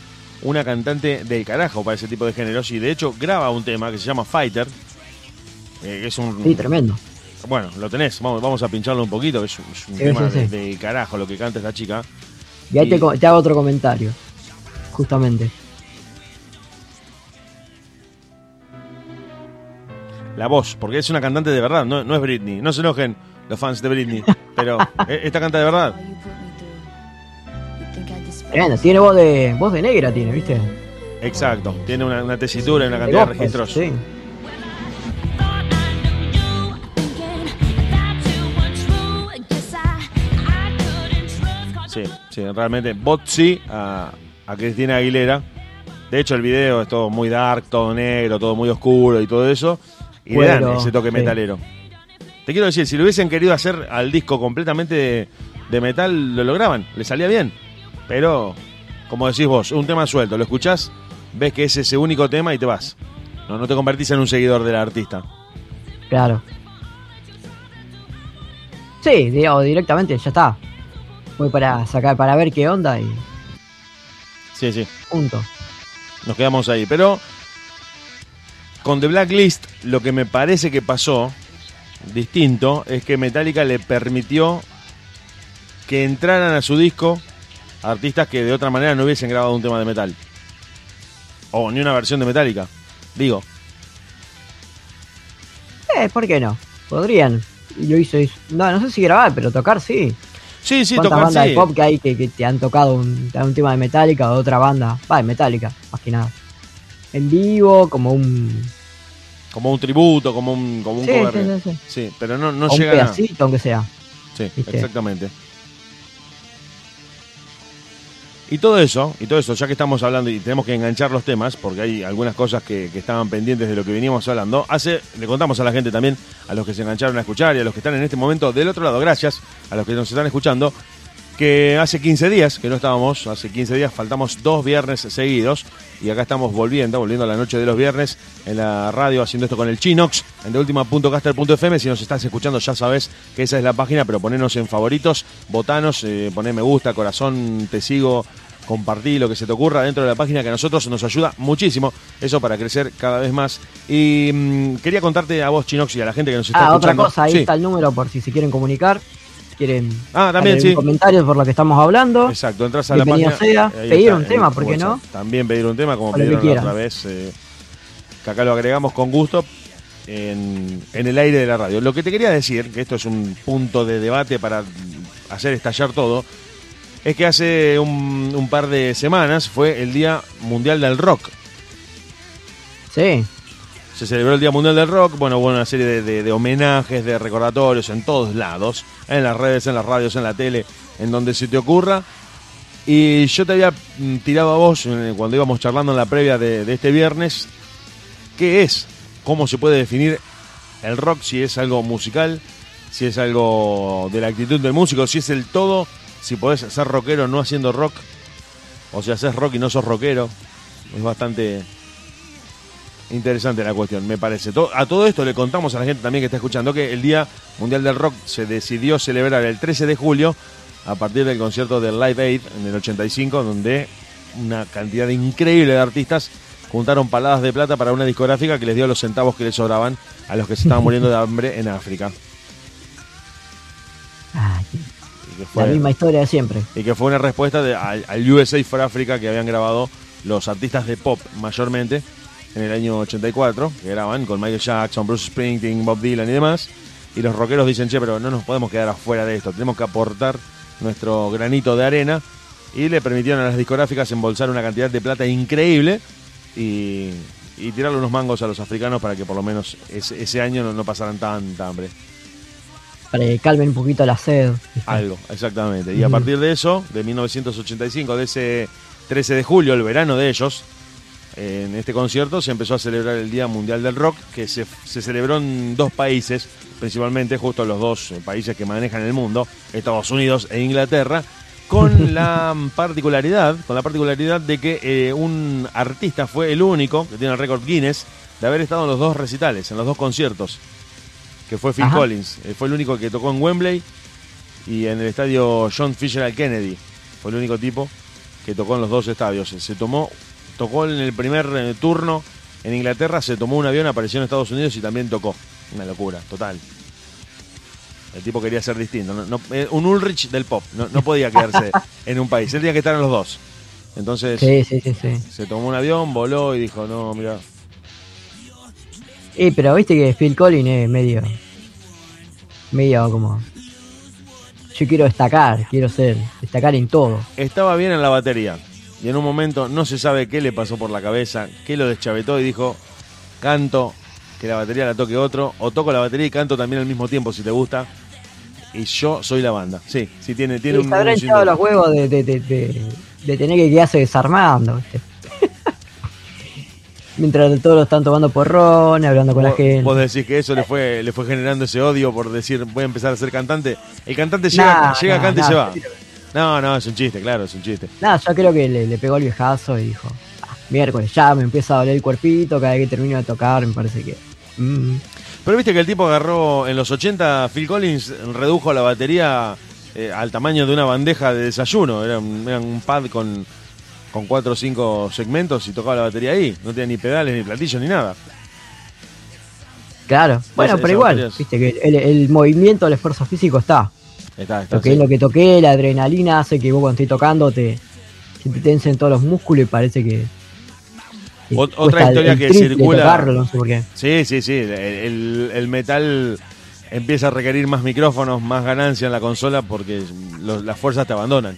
una cantante del carajo para ese tipo de géneros y de hecho graba un tema que se llama Fighter, que es un... Sí, tremendo. Bueno, lo tenés, vamos, vamos a pincharlo un poquito, es, un tema De, carajo lo que canta esta chica. Y ahí Te, hago otro comentario, justamente. La voz, porque es una cantante de verdad, no, es Britney. No se enojen los fans de Britney, pero e, esta canta de verdad. Tiene voz de voz de negra, tiene, ¿viste? Exacto, tiene una, tesitura y una cantidad de registros. Sí. Sí, sí, realmente Botsi a, a Cristina Aguilera. De hecho, el video es todo muy dark, todo negro, todo muy oscuro y todo eso. Y le dan ese toque metalero. Te quiero decir, si lo hubiesen querido hacer al disco completamente de, metal, lo lograban, le salía bien. Pero, como decís vos, un tema suelto, lo escuchás, ves que es ese único tema y te vas. No, no te convertís en un seguidor del artista. Claro. Sí, directamente, ya está. Voy para sacar, para ver qué onda y. Sí, sí. Punto. Nos quedamos ahí. Pero con The Blacklist, lo que me parece que pasó distinto es que Metallica le permitió que entraran a su disco artistas que de otra manera no hubiesen grabado un tema de metal. O ni una versión de Metallica. Digo. Eh, ¿por qué no? Podrían. Lo hizo, No, no sé si grabar, pero tocar sí. Sí, sí, ¿Cuántas bandas de pop que hay que, te han tocado un, tema de Metallica o de otra banda? Va, de Metallica, más que nada. En vivo, como un. Como un tributo, como un, como un sí, cover. Sí, sí, sí, pero no, no llega. Un pedacito, aunque sea. Sí, exactamente. Y todo eso, y todo eso, ya que estamos hablando y tenemos que enganchar los temas, porque hay algunas cosas que, estaban pendientes de lo que veníamos hablando, hace, le contamos a la gente también, a los que se engancharon a escuchar y a los que están en este momento del otro lado, gracias a los que nos están escuchando, que hace 15 días que no estábamos, hace 15 días faltamos dos viernes seguidos y acá estamos volviendo, volviendo a la noche de los viernes en la radio haciendo esto con el Chinox en deultima.caster.fm. Si nos estás escuchando ya sabes que esa es la página, pero ponenos en favoritos, botanos, eh, poné me gusta, corazón, te sigo, compartí lo que se te ocurra dentro de la página que a nosotros nos ayuda muchísimo, eso para crecer cada vez más. Y mm, quería contarte a vos, Chinox, y a la gente que nos está ah, escuchando. otra cosa, ahí está el número por si se quieren comunicar quieren ah, también, sí. comentarios por lo que estamos hablando. Exacto, entras a la página. Sea, pedir un tema, ¿por qué no? También pedir un tema, como pidieron la otra vez, eh, que acá lo agregamos con gusto en, el aire de la radio. Lo que te quería decir, que esto es un punto de debate para hacer estallar todo, es que hace un, un par de semanas fue el Día Mundial del Rock. Sí se celebró el Día Mundial del Rock, bueno, hubo una serie de, homenajes, de recordatorios en todos lados, en las redes, en las radios, en la tele, en donde se te ocurra. Y yo te había mm, tirado a vos, cuando íbamos charlando en la previa de, este viernes, ¿qué es? ¿Cómo se puede definir el rock? Si es algo musical, si es algo de la actitud del músico, si es el todo, si podés ser rockero no haciendo rock, o si haces rock y no sos rockero. Es bastante Interesante la cuestión, me parece. A todo esto le contamos a la gente también que está escuchando que el Día Mundial del Rock se decidió celebrar el 13 de julio a partir del concierto del Live Aid en el 85, donde una cantidad increíble de artistas juntaron paladas de plata para una discográfica que les dio los centavos que les sobraban a los que se estaban muriendo de hambre en África. la misma historia de siempre. Y que fue una respuesta de, al, USA for Africa que habían grabado los artistas de pop mayormente en el año 84, que graban con Michael Jackson, Bruce Springsteen, Bob Dylan y demás. Y los rockeros dicen, che, pero no nos podemos quedar afuera de esto, tenemos que aportar nuestro granito de arena. Y le permitieron a las discográficas embolsar una cantidad de plata increíble y, tirarle unos mangos a los africanos para que por lo menos ese, año no, pasaran tanta hambre. Para que calmen un poquito la sed. Algo, exactamente. Y a partir de eso, de 1985, de ese 13 de julio, el verano de ellos, en este concierto se empezó a celebrar el Día Mundial del Rock, que se, celebró en dos países, principalmente justo los dos países que manejan el mundo, Estados Unidos e Inglaterra, con la particularidad, con la particularidad de que eh, un artista fue el único que tiene el récord Guinness de haber estado en los dos recitales, en los dos conciertos, que fue Phil Collins. Eh, fue el único que tocó en Wembley y en el estadio John Fisher Kennedy. Fue el único tipo que tocó en los dos estadios. Se tomó tocó en el primer eh, turno en Inglaterra, se tomó un avión, apareció en Estados Unidos y también tocó. Una locura, total. El tipo quería ser distinto. Eh, un Ulrich del pop. No, podía quedarse en un país. Él tenía que estar en los dos. Entonces se tomó un avión, voló y dijo, no, mira. Eh, pero viste que Phil Collins es medio... Medio como... Yo quiero destacar, quiero ser, destacar en todo. Estaba bien en la batería y en un momento no se sabe qué le pasó por la cabeza, qué lo deschavetó y dijo, canto, que la batería la toque otro, o toco la batería y canto también al mismo tiempo si te gusta. Y yo soy la banda. Sí, sí tiene, tiene un. habrá echado los huevos de, de, de, tener que quedarse desarmando. Mientras todos lo están tomando porrón, hablando con la gente. Vos decís que eso le fue le fue generando ese odio por decir voy a empezar a ser cantante. El cantante llega, llega canta y se va. No, no, es un chiste, claro, es un chiste. Nada, yo creo que le, pegó el viejazo y dijo, ah, miércoles ya me empieza a doler el cuerpito cada vez que termino de tocar, me parece que... Mm". Pero viste que el tipo agarró en los 80, Phil Collins redujo la batería eh, al tamaño de una bandeja de desayuno, era un, pad con, con cuatro o cinco segmentos y tocaba la batería ahí, no tenía ni pedales, ni platillos, ni nada. Claro, bueno, pero igual, viste que el, el movimiento, el esfuerzo físico está. Lo que es lo que toqué, la adrenalina hace que vos cuando estés tocando te, te tensen todos los músculos y parece que. Otra historia que circula. Sí, sí, sí. El, metal empieza a requerir más micrófonos, más ganancia en la consola porque las fuerzas te abandonan.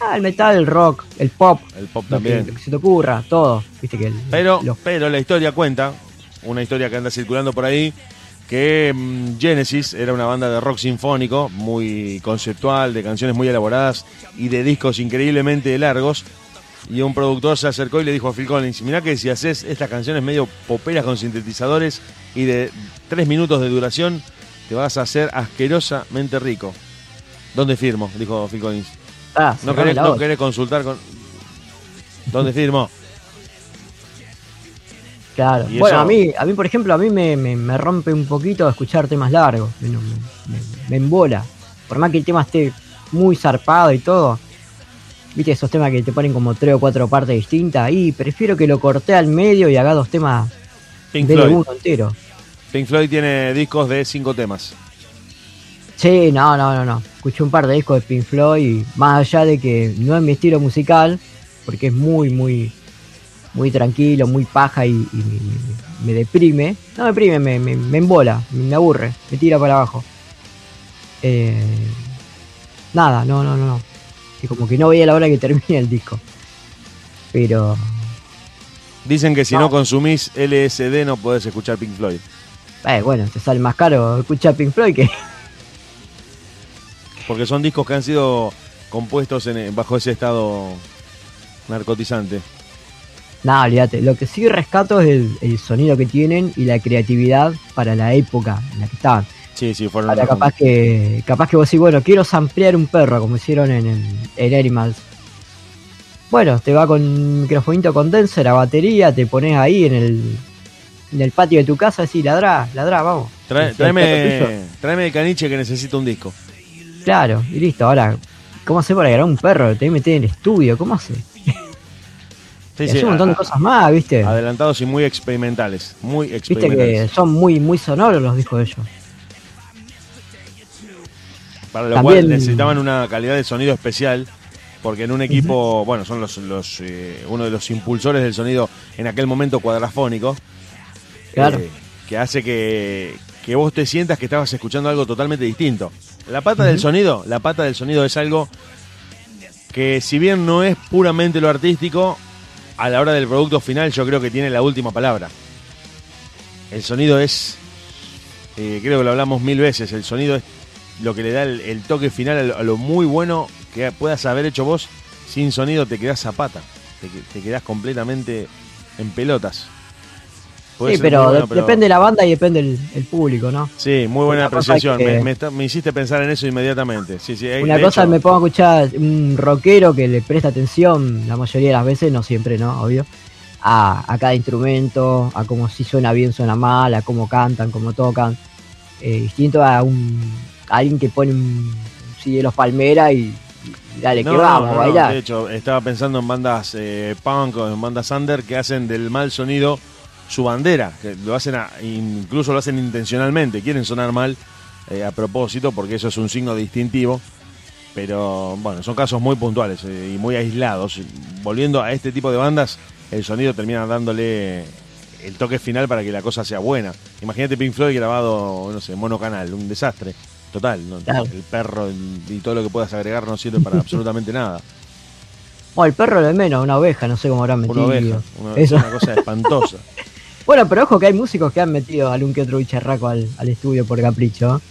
Ah, el metal, el rock, el pop. El pop también. Que, se te ocurra, todo. ¿Viste que pero, pero la historia cuenta, una historia que anda circulando por ahí, que mm, Genesis era una banda de rock sinfónico muy conceptual, de canciones muy elaboradas y de discos increíblemente largos. Y un productor se acercó y le dijo a Phil Collins, mirá que si haces estas canciones medio poperas con sintetizadores y de tres minutos de duración, te vas a hacer asquerosamente rico. ¿Dónde firmo? Dijo Phil Collins. Ah, ¿No querés, no querés consultar con... ¿Dónde firmo? Claro. Bueno, a mí, a mí, por ejemplo, a mí me, rompe un poquito escuchar temas largos. Me, embola. Por más que el tema esté muy zarpado y todo. Viste esos temas que te ponen como tres o cuatro partes distintas. Y prefiero que lo corte al medio y haga dos temas Pink de uno entero. Pink Floyd tiene discos de cinco temas. Sí, no, no, no, no. Escuché un par de discos de Pink Floyd y más allá de que no es mi estilo musical, porque es muy, muy muy tranquilo, muy paja y, me, deprime. No me deprime, me, me, embola, me aburre, me tira para abajo. Eh, nada, no, no, no, no. Es como que no veía la hora que termine el disco. Pero. Dicen que si no, consumís LSD no podés escuchar Pink Floyd. Eh, bueno, te sale más caro escuchar Pink Floyd que. Porque son discos que han sido compuestos en, bajo ese estado narcotizante. No, olvídate. Lo que sí rescato es el, sonido que tienen y la creatividad para la época en la que estaban. Sí, sí, fueron. Ahora, capaz que, capaz que vos decís, bueno, quiero ampliar un perro, como hicieron en, en, Animals. Bueno, te va con microfonito condenser a batería, te pones ahí en el, en el patio de tu casa, así, ladrá, ladrá, vamos. tráeme, tráeme el caniche que necesito un disco. Claro, y listo. Ahora, ¿Cómo hace para grabar un perro? Te meter en el estudio, ¿cómo hace? Sí, Y sí, hace un montón a- de cosas más, ¿viste? Adelantados y muy experimentales. Muy Viste experimentales. que son muy, muy sonoros los discos de ellos. Para lo También- cual necesitaban una calidad de sonido especial, porque en un equipo, bueno, son los, los eh, uno de los impulsores del sonido en aquel momento cuadrafónico, Claro. eh, que hace que, que vos te sientas que estabas escuchando algo totalmente distinto. La pata del sonido, la pata del sonido es algo que si bien no es puramente lo artístico, a la hora del producto final yo creo que tiene la última palabra. El sonido es, eh, creo que lo hablamos mil veces, el sonido es lo que le da el, toque final a lo, muy bueno que puedas haber hecho vos. Sin sonido te quedás zapata, te, te quedás completamente en pelotas. Puede Sí, pero, bueno, depende de la banda y depende el, el público, ¿no? Sí, muy buena Una apreciación. que- Me, me está- me hiciste pensar en eso inmediatamente. Sí, sí, Una cosa hecho, me pongo a escuchar un rockero que le presta atención la mayoría de las veces, no siempre, ¿no? Obvio. A, a cada instrumento, a cómo si suena bien, suena mal, a cómo cantan, cómo tocan. Eh, distinto a un a alguien que pone un CD de los Palmera y, dale, no, que vamos, no, bailar. De hecho, estaba pensando en bandas eh, punk o en bandas under que hacen del mal sonido su bandera. Que lo hacen, a- incluso lo hacen intencionalmente. Quieren sonar mal eh, a propósito porque eso es un signo distintivo. Pero bueno, son casos muy puntuales eh, y muy aislados. Volviendo a este tipo de bandas, el sonido termina dándole el toque final para que la cosa sea buena. Imagínate Pink Floyd grabado, no sé, monocanal, un desastre. Total, ¿no? Claro. el perro y todo lo que puedas agregar no sirve para absolutamente nada. Bueno, el perro lo de menos, una oveja, no sé cómo habrán metido. Una oveja, una, Eso. una cosa espantosa. Bueno, pero ojo que hay músicos que han metido algún que otro bicharraco al, al estudio por capricho.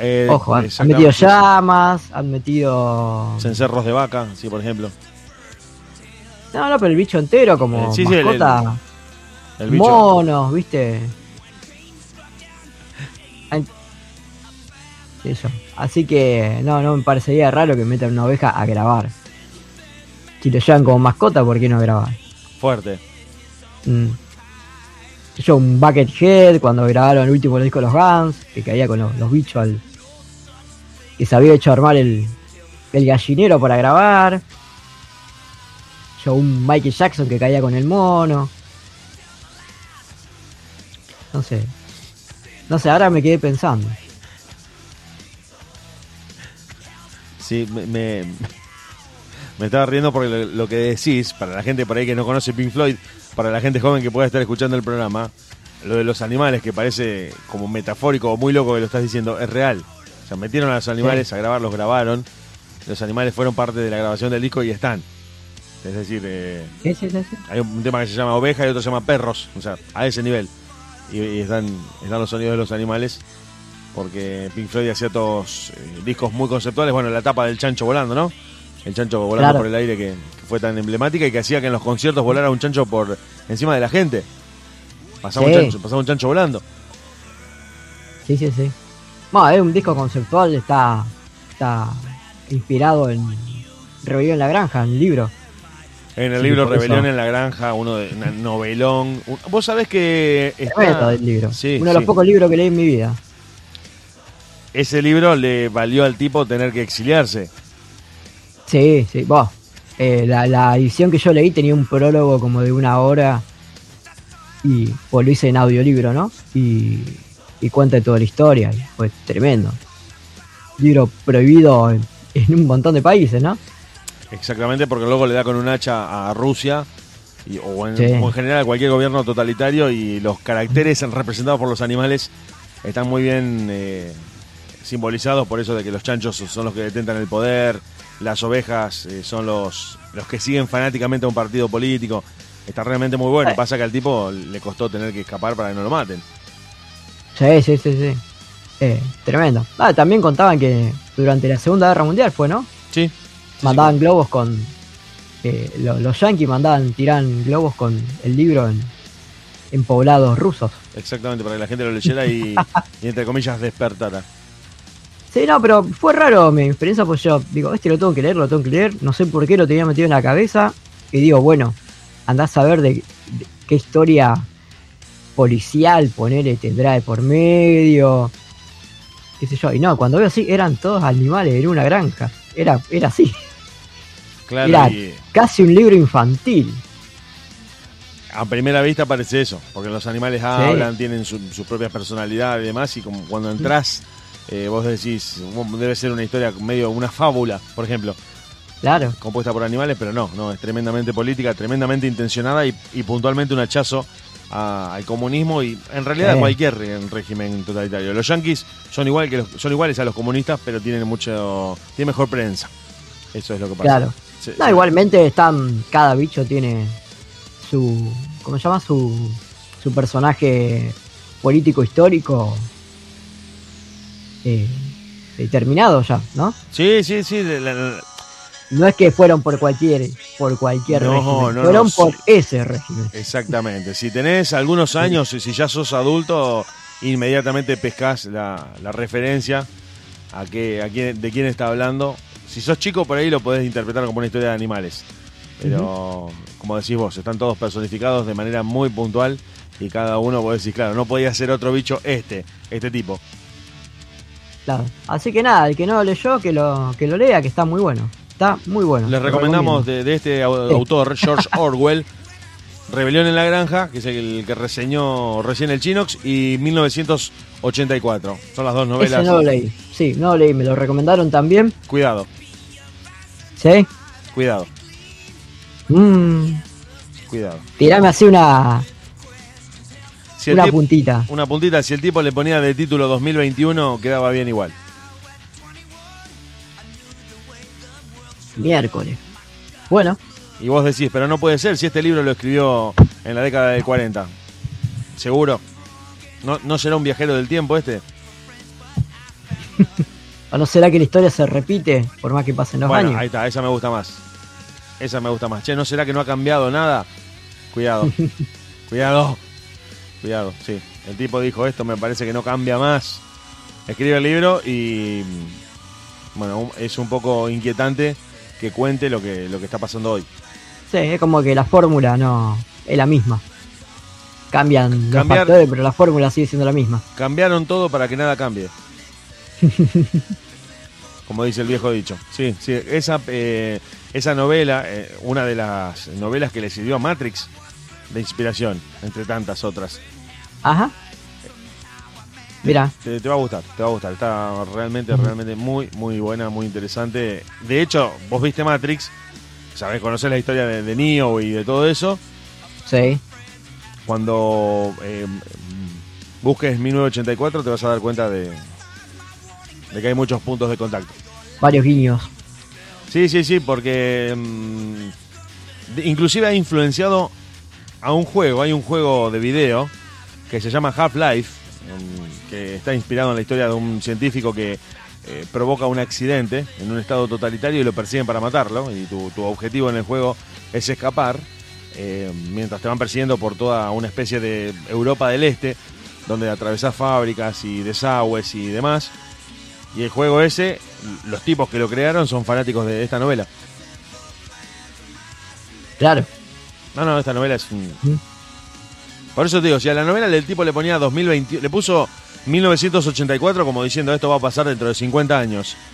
Eh, Ojo, han, metido llamas, han metido. Cencerros de vaca, sí, por ejemplo. No, no, pero el bicho entero como Eh, sí, sí, el- mascota. El bicho. monos, ¿viste? Eso. Así que no, no me parecería raro que metan una oveja a grabar. Si lo llevan como mascota, ¿por qué no grabar? Fuerte. Mm. Yo un Buckethead cuando grabaron el último disco de los Guns, que caía con los, los bichos al. que se había hecho armar el, el gallinero para grabar. Yo un Michael Jackson que caía con el mono. No sé. No sé, ahora me quedé pensando. Sí, me, me, me estaba riendo porque lo, lo que decís, para la gente por ahí que no conoce Pink Floyd, para la gente joven que pueda estar escuchando el programa, lo de los animales, que parece como metafórico o muy loco que lo estás diciendo, es real. O sea, metieron a los animales a grabar, los grabaron, los animales fueron parte de la grabación del disco y están. Es decir, eh, Sí, sí, hay un tema que se llama oveja y otro se llama perros, o sea, a ese nivel. Y, y están, están los sonidos de los animales, porque Pink Floyd hacía todos eh, discos muy conceptuales. Bueno, la etapa del chancho volando, ¿no? El chancho volando Claro. por el aire que, que fue tan emblemática y que hacía que en los conciertos volara un chancho por encima de la gente. Pasaba, Sí. un, chancho, pasaba un chancho volando. Sí, sí, sí. Bueno, es un disco conceptual, está, está inspirado en Rebelión en la Granja, en el libro. En el Sí, libro. Rebelión en la Granja, uno de una novelón. Un- Vos sabés que está, el libro. Sí, Uno de los pocos libros que leí en mi vida. ese libro le valió al tipo tener que exiliarse. Sí, sí, vos. eh, la, la edición que yo leí tenía un prólogo como de una hora y pues lo hice en audiolibro, ¿no? Y, y cuenta toda la historia. Y fue tremendo. Libro prohibido en, en un montón de países, ¿no? Exactamente, porque luego le da con un hacha a Rusia y- o, en, Sí. o en general a cualquier gobierno totalitario y los caracteres representados por los animales están muy bien eh, simbolizados por eso de que los chanchos son los que detentan el poder, las ovejas eh, son los, los que siguen fanáticamente a un partido político. Está realmente muy bueno. Eh. Pasa que al tipo le costó tener que escapar para que no lo maten. Sí, sí, sí, sí. Eh, tremendo. Ah, también contaban que durante la Segunda Guerra Mundial fue, ¿no? Sí. Sí, mandaban globos con. eh, lo- los yankees mandaban, tiraban globos con el libro en, en poblados rusos. sí, exactamente, para que la gente lo leyera y, y entre comillas despertara. Sí, no, pero fue raro mi experiencia, pues yo digo, este lo tengo que leer, lo tengo que leer, no sé por qué lo tenía metido en la cabeza, y digo, bueno, andás a ver de, de qué historia policial ponerle tendrá de por medio, qué sé yo, y no, cuando veo así, eran todos animales en una granja. era, era así. Claro, Era y casi un libro infantil. a primera vista parece eso, porque los animales hablan, tienen su, su propia personalidad y demás, y como cuando entras, eh, vos decís, "Bueno, debe ser una historia medio, una fábula, por ejemplo, Claro. compuesta por animales, pero no, no, es tremendamente política, tremendamente intencionada y, y puntualmente un hachazo a- al comunismo y en realidad a cualquier régimen totalitario. Los yanquis son igual que los- son iguales a los comunistas, pero tienen mucho tienen mejor prensa. Eso es lo que pasa. Claro. Sí, No, igualmente están. Cada bicho tiene su. ¿Cómo se llama? Su, su personaje político histórico. Eh, determinado ya, ¿no? Sí, sí, sí, de la- la- No es que fueron por cualquier por cualquier No, régimen, no, fueron no, por sí. ese régimen. exactamente. Si tenés algunos años y si ya sos adulto, inmediatamente pescás la, la referencia a, qué, a quién, de quién está hablando. Si sos chico, por ahí lo podés interpretar como una historia de animales. Pero, como decís vos, están todos personificados de manera muy puntual y cada uno, vos decís, claro, no podía ser otro bicho este, este tipo. Claro. Así que nada, el que no lo leyó, que lo, que lo lea, que está muy bueno. Está muy bueno. Les recomendamos de, de este autor, George Orwell, Rebelión en la Granja, que es el que reseñó recién el Chinox, y 1984. Son las dos novelas. Ese no lo leí. Sí, no lo leí, me lo recomendaron también. Cuidado, ¿Sí? cuidado, Mm, cuidado. tirame así una, Si una tipo- puntita. una puntita, si el tipo le ponía de título 2021, quedaba bien igual. Miércoles. Bueno, Y vos decís, pero no puede ser si este libro lo escribió en la década del 40. ¿Seguro? ¿No, ¿No será un viajero del tiempo este? ¿o no será que la historia se repite por más que pasen los bueno, años? ahí está, esa me gusta más. Esa me gusta más. Che, ¿no será que no ha cambiado nada? Cuidado. Cuidado. Cuidado, sí. El tipo dijo esto, me parece que no cambia más. Escribe el libro y bueno, es un poco inquietante que cuente lo que, lo que está pasando hoy. Sí, es como que la fórmula no es la misma. Cambian los Cambiar- factores, pero la fórmula sigue siendo la misma. Cambiaron todo para que nada cambie. Como dice el viejo dicho. Sí, sí. Esa, eh, esa novela, eh, una de las novelas que le sirvió a Matrix de inspiración, entre tantas otras. Ajá. Mira, Te, te va a gustar, te va a gustar. Está realmente, realmente muy, muy buena, muy interesante. De hecho, vos viste Matrix, sabés, conocés la historia de, de Neo y de todo eso. sí. Cuando eh, busques 1984 te vas a dar cuenta de, de que hay muchos puntos de contacto. Varios guiños. Sí, sí, sí, porque mm, de- inclusive ha influenciado a un juego, hay un juego de video que se llama Half-Life, que está inspirado en la historia de un científico que eh, provoca un accidente en un estado totalitario y lo persiguen para matarlo, y tu, tu objetivo en el juego es escapar, eh, mientras te van persiguiendo por toda una especie de Europa del Este, donde atravesás fábricas y desagües y demás. Y el juego ese, los tipos que lo crearon son fanáticos de esta novela. Claro. No, no, esta novela es un... Por eso te digo, si a la novela el tipo le ponía 2020, le puso 1984 como diciendo esto va a pasar dentro de 50 años.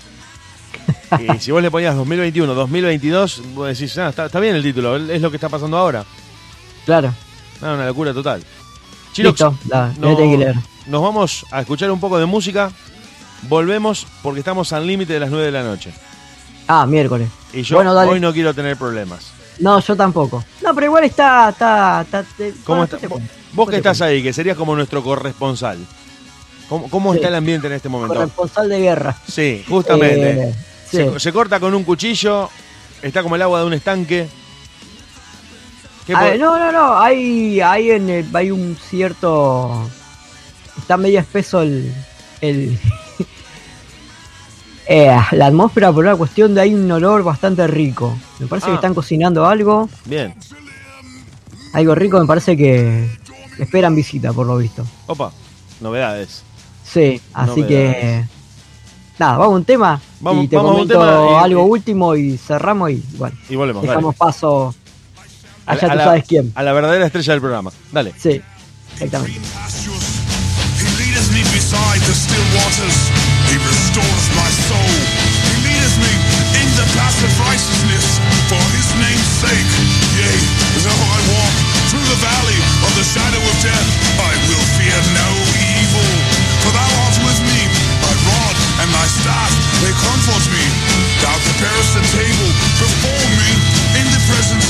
Y si vos le ponías 2021, 2022, vos decís, ah, está, está bien el título, es lo que está pasando ahora. Claro. No, una locura total. Chirox, Listo. La, no- que leer. nos vamos a escuchar un poco de música. Volvemos porque estamos al límite de las 9 de la noche. Ah, miércoles. Y yo Bueno, hoy no quiero tener problemas. No, yo tampoco. No, pero igual está. está, está te- ¿Cómo está? Vos, que estás ahí, que serías como nuestro corresponsal. ¿Cómo, cómo Sí. está el ambiente en este momento? Corresponsal de guerra. Sí, justamente. Eh, sí. se, se corta con un cuchillo, está como el agua de un estanque. ¿Qué A po- ver, no, no, no. Hay, hay, en el- hay un cierto. Está medio espeso el. el eh, la atmósfera por una cuestión de hay un olor bastante rico. Me parece Ah. que están cocinando algo. Bien. Algo rico, me parece que esperan visita, por lo visto. Opa, novedades. Sí, así Novedades. que. Nada, vamos a un tema. Vamos- y te vamos a un tema y- algo y- último y cerramos y bueno, Y volvemos. dale. dejamos paso. A la- Allá a tú la- sabes quién. A la verdadera estrella del programa. Dale. Sí, exactamente. He the restores my soul. He me righteousness for his name's sake. Yea, though I walk through the valley of the shadow of death, I will fear no evil. For thou art with me, thy rod and staff, they comfort me. Thou preparest a table before me in the presence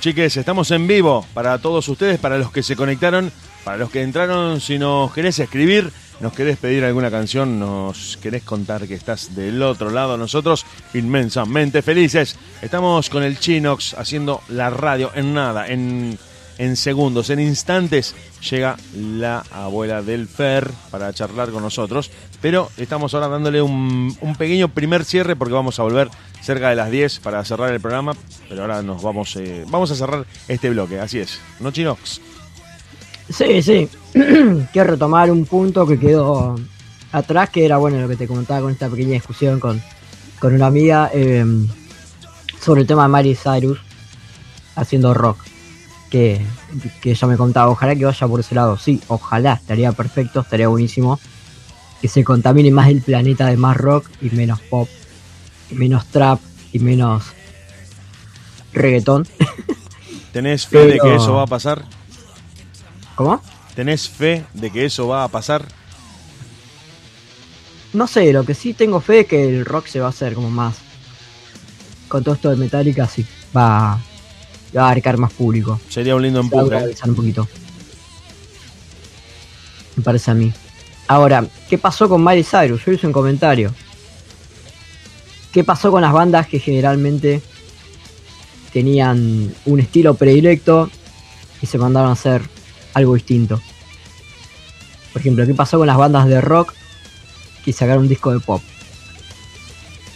chiques, estamos en vivo para todos ustedes, para los que se conectaron, para los que entraron. Si nos querés escribir, nos querés pedir alguna canción, nos querés contar que estás del otro lado, nosotros inmensamente felices. Estamos con el Chinox haciendo la radio en nada, en, en segundos, en instantes. Llega la abuela del Fer para charlar con nosotros, pero estamos ahora dándole un, pequeño primer cierre porque vamos a volver cerca de las 10 para cerrar el programa, pero ahora nos vamos, eh, vamos a cerrar este bloque, así es, ¿no, Chinox? Sí, sí. Quiero retomar un punto que quedó atrás, que era bueno lo que te comentaba con esta pequeña discusión con, con una amiga eh, sobre el tema de Miley Cyrus haciendo rock. Que, que ella me contaba, ojalá que vaya por ese lado. Sí, ojalá, estaría perfecto, estaría buenísimo. Que se contamine más el planeta de más rock y menos pop, y menos trap y menos reggaetón. ¿Tenés fe de que eso va a pasar? ¿Cómo? ¿Tenés fe de que eso va a pasar? No sé, lo que sí tengo fe es que el rock se va a hacer como más. Con todo esto de Metallica, sí. Va, va a abarcar más público. Sería un lindo empuje. ¿eh? un poquito. Me parece a mí. Ahora, ¿qué pasó con Miley Cyrus? Yo hice un comentario. ¿Qué pasó con las bandas que generalmente tenían un estilo predilecto y se mandaron a hacer algo distinto? Por ejemplo, ¿qué pasó con las bandas de rock que sacaron un disco de pop?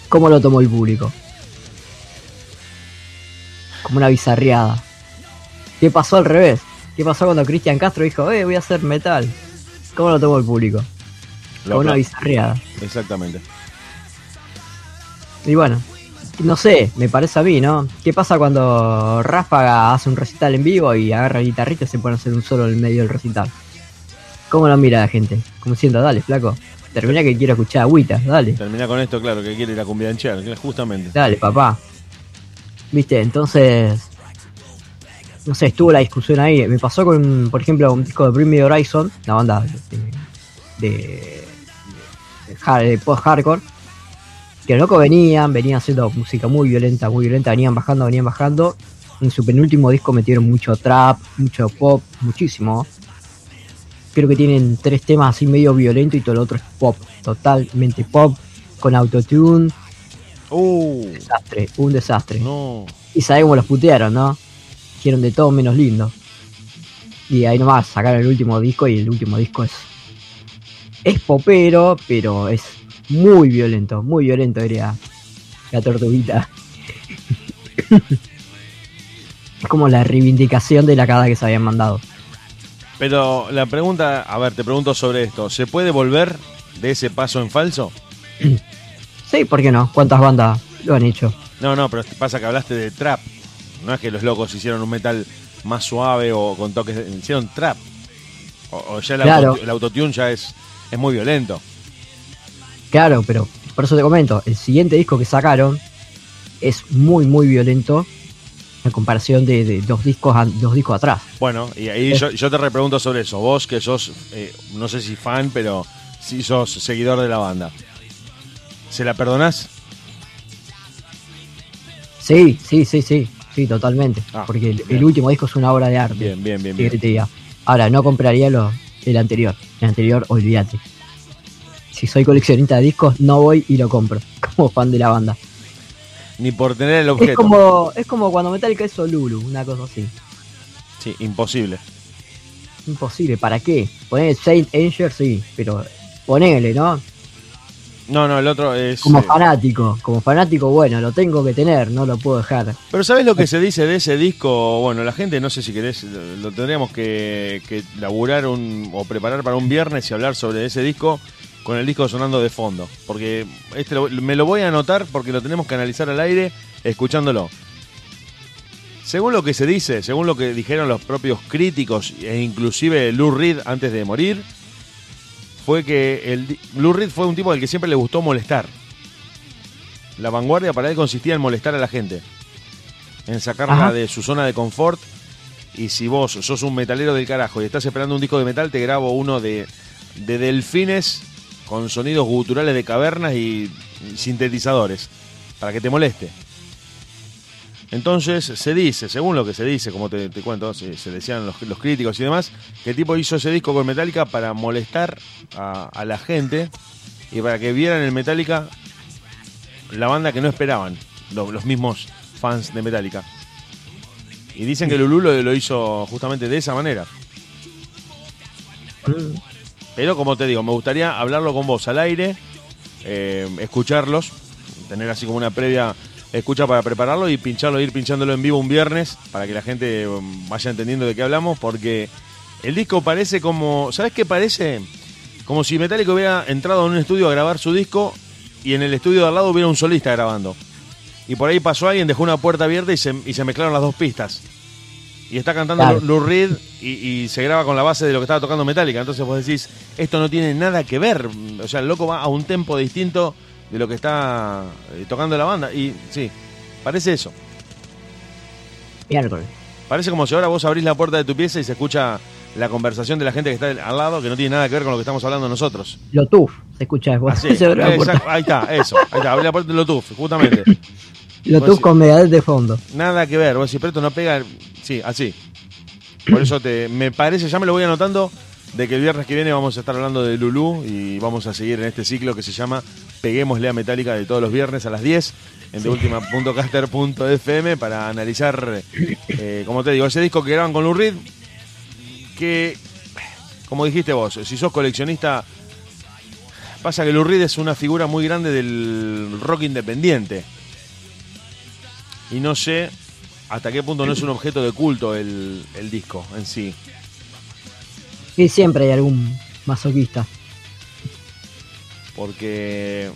¿Cómo lo tomó el público? Como una bizarreada. ¿Qué pasó al revés? ¿Qué pasó cuando Cristian Castro dijo, eh, voy a hacer metal? ¿Cómo lo tomó el público? Como una bizarreada. Exactamente. Y bueno, no sé, me parece a mí, ¿no? ¿Qué pasa cuando Ráfaga hace un recital en vivo y agarra el guitarrista y se pone a hacer un solo en el medio del recital? ¿Cómo lo mira la gente? Como diciendo, dale, flaco, termina que quiero escuchar agüita, dale, Termina con esto, claro, que quiere ir a cumbianchear, que justamente. dale, papá. ¿Viste? Entonces, no sé, estuvo la discusión ahí. Me pasó con, por ejemplo, un disco de Bring Me Horizon, la banda de, de, de hard- de post-hardcore, que los locos venían, venían haciendo música muy violenta, muy violenta, venían bajando, venían bajando. En su penúltimo disco metieron mucho trap, mucho pop, muchísimo. Creo que tienen tres temas así medio violento y todo lo otro es pop, totalmente pop, con autotune, Uh, desastre, un desastre. no. Y sabemos los putearon, ¿no? Dijeron de todo menos lindo. Y ahí nomás sacaron el último disco y el último disco es es popero, pero es muy violento, muy violento, diría la tortuguita. es como la reivindicación de la cara que se habían mandado. Pero la pregunta, a ver, te pregunto sobre esto. ¿Se puede volver de ese paso en falso? Sí, ¿por qué no? ¿Cuántas bandas lo han hecho? No, no, pero pasa que hablaste de trap. No es que los locos hicieron un metal más suave o con toques. de- hicieron trap. O, o ya el, Claro. auto- el autotune ya es, es muy violento. Claro, pero por eso te comento, el siguiente disco que sacaron es muy, muy violento en comparación de, de dos, discos an- dos discos atrás. Bueno, y ahí yo, yo te repregunto sobre eso. Vos que sos, eh, no sé si fan, pero sí sos seguidor de la banda. ¿Se la perdonás? Sí, sí, sí, sí, sí, totalmente. Ah, porque el, último disco es una obra de arte. Bien, bien, bien, ¿Qué bien. te diga? Ahora, no compraría lo, el anterior. El anterior, olvídate. Si soy coleccionista de discos, no voy y lo compro. Como fan de la banda. Ni por tener el objeto. Es como, es como cuando Metallica hizo Lulu, una cosa así. Sí, imposible. Imposible, ¿para qué? Poner Saint Anger, sí, pero ponele, ¿no? No, no, el otro es. Como eh, fanático, como fanático, bueno, lo tengo que tener, no lo puedo dejar. Pero ¿sabes lo que se dice de ese disco? Bueno, la gente, no sé si querés, lo tendríamos que, que laburar un, o preparar para un viernes y hablar sobre ese disco con el disco sonando de fondo. Porque este lo- me lo voy a anotar porque lo tenemos que analizar al aire escuchándolo. Según lo que se dice, según lo que dijeron los propios críticos e inclusive Lou Reed antes de morir, fue que el, Lou Reed fue un tipo al que siempre le gustó molestar. La vanguardia para él consistía en molestar a la gente en sacarla Ajá. de su zona de confort. Y si vos sos un metalero del carajo y estás esperando un disco de metal, te grabo uno de, de delfines con sonidos guturales de cavernas y sintetizadores, para que te moleste. Entonces se dice, según lo que se dice, como te, cuento, se, decían los, críticos y demás, que el tipo hizo ese disco con Metallica para molestar a, la gente y para que vieran en Metallica la banda que no esperaban, lo- los mismos fans de Metallica. Y dicen que Lulu lo, lo hizo justamente de esa manera. Pero como te digo, me gustaría hablarlo con vos al aire, eh, escucharlos, tener así como una previa escucha para prepararlo y pincharlo, ir pinchándolo en vivo un viernes para que la gente um, vaya entendiendo de qué hablamos, porque el disco parece como, ¿sabes qué parece? Como si Metallica hubiera entrado en un estudio a grabar su disco y en el estudio de al lado hubiera un solista grabando. Y por ahí pasó alguien, dejó una puerta abierta y se, y se mezclaron las dos pistas. Y está cantando Claro. Lou Reed y, y se graba con la base de lo que estaba tocando Metallica. Entonces vos decís, esto no tiene nada que ver. O sea, el loco va a un tempo distinto de lo que está eh, tocando la banda. Y sí, parece eso. Miércoles. Parece como si ahora vos abrís la puerta de tu pieza y se escucha la conversación de la gente que está al lado, que no tiene nada que ver con lo que estamos hablando nosotros. Lotuf, se escucha después. Así, Se exacto, ahí está, eso. Ahí está, abrí la puerta de Bluetooth, justamente. Lotuf Vos- con Megadeth de fondo. Nada que ver. Vos pero esto no pega. Sí, así. Por eso te, me parece, ya me lo voy anotando, de que el viernes que viene vamos a estar hablando de Lulú y vamos a seguir en este ciclo que se llama Peguémosle a Metallica de todos los viernes a las 10 en deultima.caster.fm para analizar, eh, como te digo, ese disco que graban con Lou Reed, que, como dijiste vos, si sos coleccionista, pasa que Lou Reed es una figura muy grande del rock independiente. Y no sé hasta qué punto no es un objeto de culto el, el disco en sí. Y siempre hay algún masoquista. Porque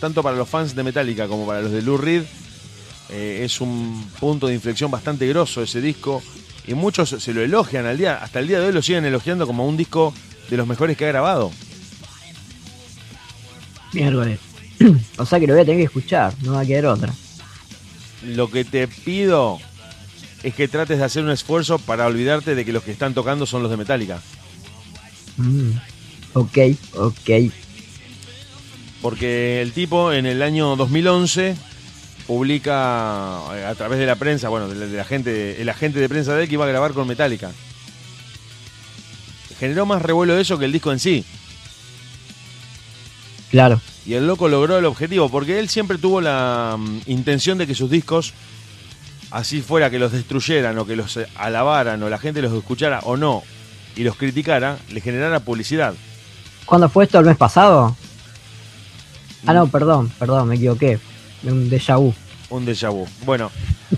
tanto para los fans de Metallica como para los de Lou Reed eh, es un punto de inflexión bastante grosso ese disco. Y muchos se lo elogian al día, hasta el día de hoy lo siguen elogiando como un disco de los mejores que ha grabado. Miércoles. o sea que lo voy a tener que escuchar, no va a quedar otra. Lo que te pido es que trates de hacer un esfuerzo para olvidarte de que los que están tocando son los de Metallica. Mm. Ok, ok. Porque el tipo en el año 2011 publica eh, a través de la prensa, bueno, de la, de gente, el agente de prensa de él que iba a grabar con Metallica. Generó más revuelo eso que el disco en sí. Claro. Y el loco logró el objetivo, porque él siempre tuvo la mm, intención de que sus discos, así fuera que los destruyeran o que los eh, alabaran o la gente los escuchara o no y los criticara, le generara publicidad. ¿Cuándo fue esto? ¿El mes pasado? Ah, no, perdón, perdón, me equivoqué. Un déjà vu. Un déjà vu. Bueno,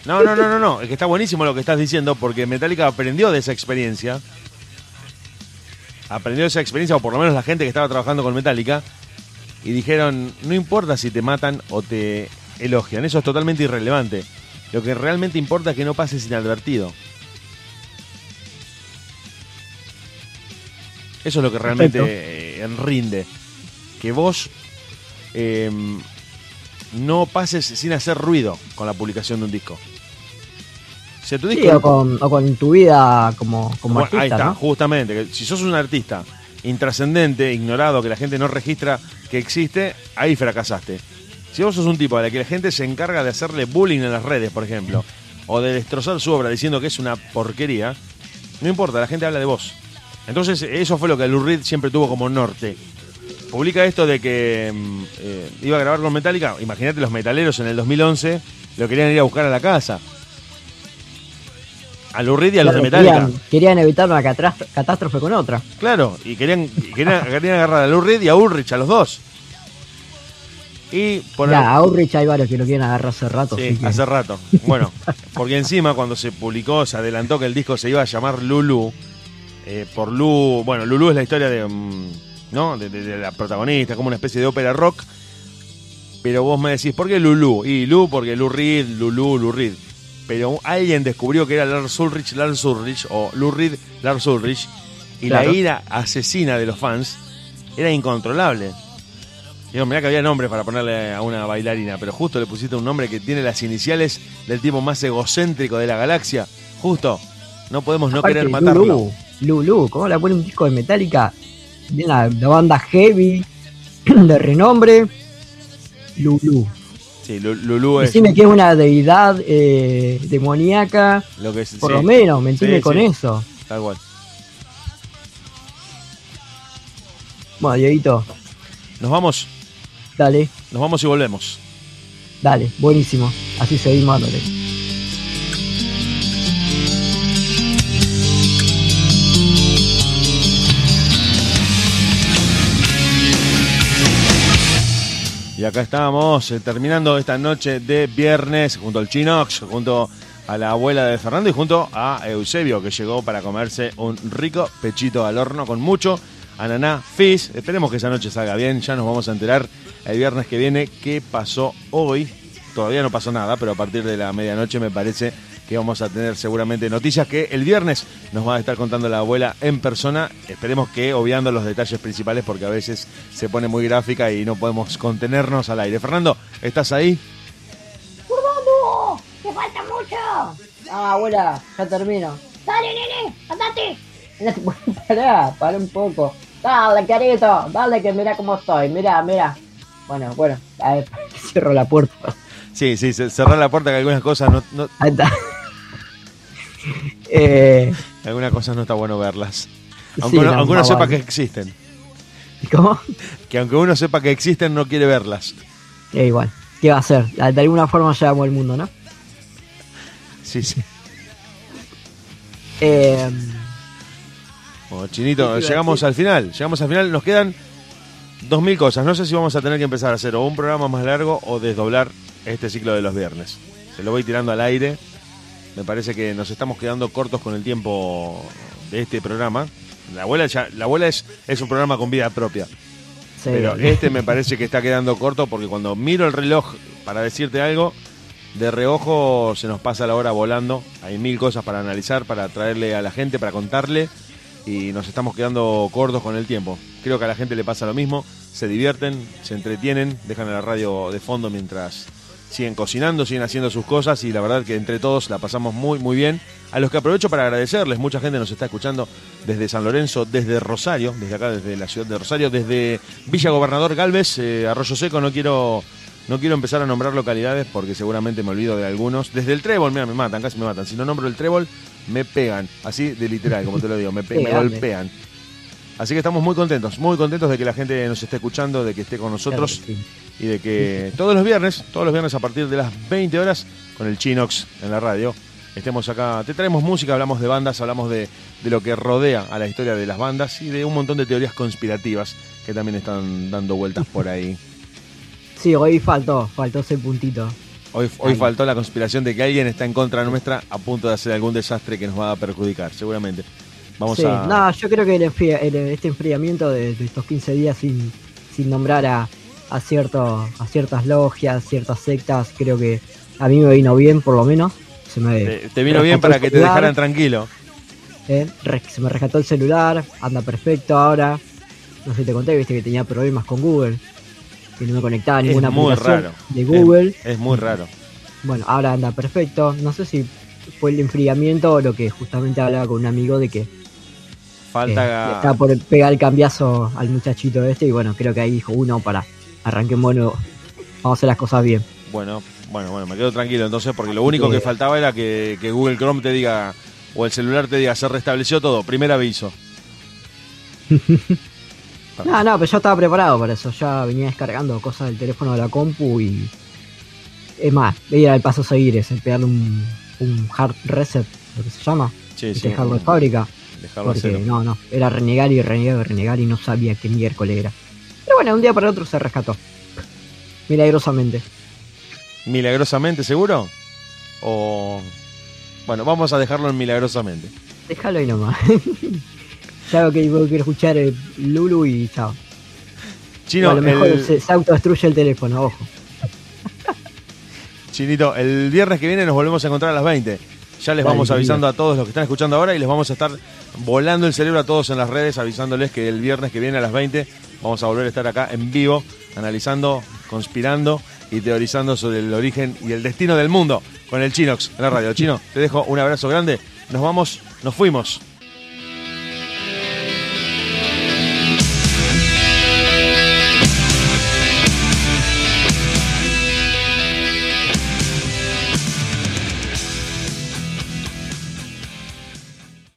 no, no, no, no, no. Es que está buenísimo lo que estás diciendo porque Metallica aprendió de esa experiencia. Aprendió de esa experiencia, o por lo menos la gente que estaba trabajando con Metallica. Y dijeron, no importa si te matan o te elogian, eso es totalmente irrelevante. Lo que realmente importa es que no pases inadvertido. Eso es lo que realmente eh, rinde. Que vos eh, no pases sin hacer ruido con la publicación de un disco. Sí, o con, o con tu vida como, como Bueno, artista, ahí está, ¿no? justamente. que si sos un artista intrascendente, ignorado, que la gente no registra que existe, ahí fracasaste. Si vos sos un tipo a la que la gente se encarga de hacerle bullying en las redes, por ejemplo, o de destrozar su obra diciendo que es una porquería, no importa, la gente habla de vos. Entonces, eso fue lo que Lou Reed siempre tuvo como norte. Publica esto de que mm, eh, iba a grabar con Metallica. Imagínate los metaleros en el 2011 lo querían ir a buscar a la casa. A Lou Reed y a los de Metallica. querían, querían evitar una catástrofe con otra. Claro, y querían, y querían, querían agarrar a Lou Reed y a Ulrich, a los dos. Y poner. Ya, a Ulrich hay varios que lo quieren agarrar hace rato. Sí, que- hace rato. Bueno, porque encima cuando se publicó, se adelantó que el disco se iba a llamar Lulu. Eh, por Lu. Bueno, Lulu es la historia de. mm, ¿No? De, de- de la protagonista, como una especie de ópera rock. Pero vos me decís, ¿por qué Lulu? Y Lu, porque Lou Reed, Lulu, Lou Reed. Pero alguien descubrió que era Lars Ulrich, Lars Ulrich, o Lou Reed, Lars Ulrich. Y Claro. la ira asesina de los fans era incontrolable. Digo, mirá que había nombres para ponerle a una bailarina, pero justo le pusiste un nombre que tiene las iniciales del tipo más egocéntrico de la galaxia. Justo, no podemos no Aparte, querer matarlo. Lulu, ¿cómo le pone un disco de Metallica? De una, de banda heavy, de renombre. Lulu. Sí, Lu- Lulú es Decime que es una deidad eh, demoníaca, lo que es. por sí, lo menos, Sí, con sí. eso. Tal cual. Bueno, Dieguito, Nos vamos, dale, nos vamos y volvemos. dale, buenísimo. Así seguimos dándole. Y acá estamos eh, terminando esta noche de viernes junto al Chinox, junto a la abuela de Fernando y junto a Eusebio que llegó para comerse un rico pechito al horno con mucho ananá fizz. Esperemos que esa noche salga bien, ya nos vamos a enterar el viernes que viene qué pasó hoy. Todavía no pasó nada, pero a partir de la medianoche me parece que vamos a tener seguramente noticias que el viernes nos va a estar contando la abuela en persona. Esperemos que obviando los detalles principales porque a veces se pone muy gráfica y no podemos contenernos al aire. Fernando, ¿estás ahí? ¡Fernando! ¡Te falta mucho! Ah, abuela, ya termino. ¡Dale, nene! ¡Andate! Pará, pará un poco. Dale, carito, dale que mira cómo estoy, mira, mira. Bueno, bueno, a ver, cierro la puerta. Sí, sí, ce- cerrar la puerta que algunas cosas no, no- Ahí está. Eh, algunas cosas no está bueno verlas. Aunque sí, uno, aunque sepa que existen. ¿Cómo? Que aunque uno sepa que existen, no quiere verlas. Eh, igual, ¿qué va a hacer? De alguna forma llevamos el mundo, ¿no? Sí, sí. Eh, Bueno, Chinito, ¿Qué te iba a llegamos al final. Llegamos al final. Nos quedan dos mil cosas. No sé si vamos a tener que empezar a hacer o un programa más largo o desdoblar este ciclo de los viernes. Se lo voy tirando al aire. Me parece que nos estamos quedando cortos con el tiempo de este programa. La abuela, ya, la abuela es, es un programa con vida propia. sí, Pero este me parece que está quedando corto porque cuando miro el reloj para decirte algo, de reojo se nos pasa la hora volando. Hay mil cosas para analizar, para traerle a la gente, para contarle. Y nos estamos quedando cortos con el tiempo. Creo que a la gente le pasa lo mismo. Se divierten, se entretienen, dejan la radio de fondo mientras siguen cocinando, siguen haciendo sus cosas. Y la verdad que entre todos la pasamos muy, muy bien. A los que aprovecho para agradecerles. Mucha gente nos está escuchando desde San Lorenzo, desde Rosario, desde acá, desde la ciudad de Rosario, desde Villa Gobernador Galvez, eh, Arroyo Seco. No quiero, no quiero empezar a nombrar localidades porque seguramente me olvido de algunos. Desde el Trébol, mira, me matan, casi me matan. Si no nombro el Trébol, me pegan. Así de literal, como te lo digo, me, pe- golpean. Así que estamos muy contentos, muy contentos de que la gente nos esté escuchando, de que esté con nosotros claro que sí. Y de que todos los viernes, todos los viernes a partir de las 20 horas, con el Chinox en la radio, estemos acá. Te traemos música, hablamos de bandas, hablamos de, de lo que rodea a la historia de las bandas y de un montón de teorías conspirativas que también están dando vueltas por ahí. Sí, hoy faltó, faltó ese puntito. Hoy, hoy faltó la conspiración de que alguien está en contra nuestra a punto de hacer algún desastre que nos va a perjudicar, seguramente. Vamos sí, a. no, yo creo que el enfría- el- este enfriamiento de, de estos 15 días sin, sin nombrar a, a, cierto, a ciertas logias, ciertas sectas, creo que a mí me vino bien, por lo menos. Se me, Te, te vino bien para que te dejaran tranquilo. eh, se me rescató el celular, anda perfecto ahora. No sé si te conté, viste que tenía problemas con Google, que no me conectaba a Es ninguna muy aplicación raro. de Google. Es, es muy raro. Bueno, ahora anda perfecto. No sé si fue el enfriamiento o lo que justamente hablaba con un amigo de que Eh, Falta. estaba por pegar el cambiazo al muchachito este y bueno, creo que ahí dijo uno para arranquemos de nuevo. Vamos a hacer las cosas bien. Bueno, bueno, bueno, me quedo tranquilo entonces porque lo único Sí. que faltaba era que, que Google Chrome te diga o el celular te diga se restableció todo, primer aviso. No, no, pero yo estaba preparado para eso. Ya venía descargando cosas del teléfono de la compu y. Es más, veía el paso a seguir, es el pegarle un, un hard reset, lo que se llama, Sí, y sí. dejarlo de fábrica. Dejarlo Porque no, no, era renegar y renegar y renegar y no sabía qué miércoles era. Pero bueno, un día para otro se rescató. Milagrosamente. ¿Milagrosamente seguro? O. Bueno, vamos a dejarlo en milagrosamente. Déjalo ahí nomás. ya lo que quiero escuchar el Lulu y chao. Chino, a lo mejor el- se, se autodestruye el teléfono, ojo. Chinito, el viernes que viene nos volvemos a encontrar a las 20. Ya les vamos avisando a todos los que están escuchando ahora y les vamos a estar volando el cerebro a todos en las redes, avisándoles que el viernes que viene a las 20 vamos a volver a estar acá en vivo, analizando, conspirando y teorizando sobre el origen y el destino del mundo con el Chinox en la radio. Chino, te dejo un abrazo grande. Nos vamos, nos fuimos.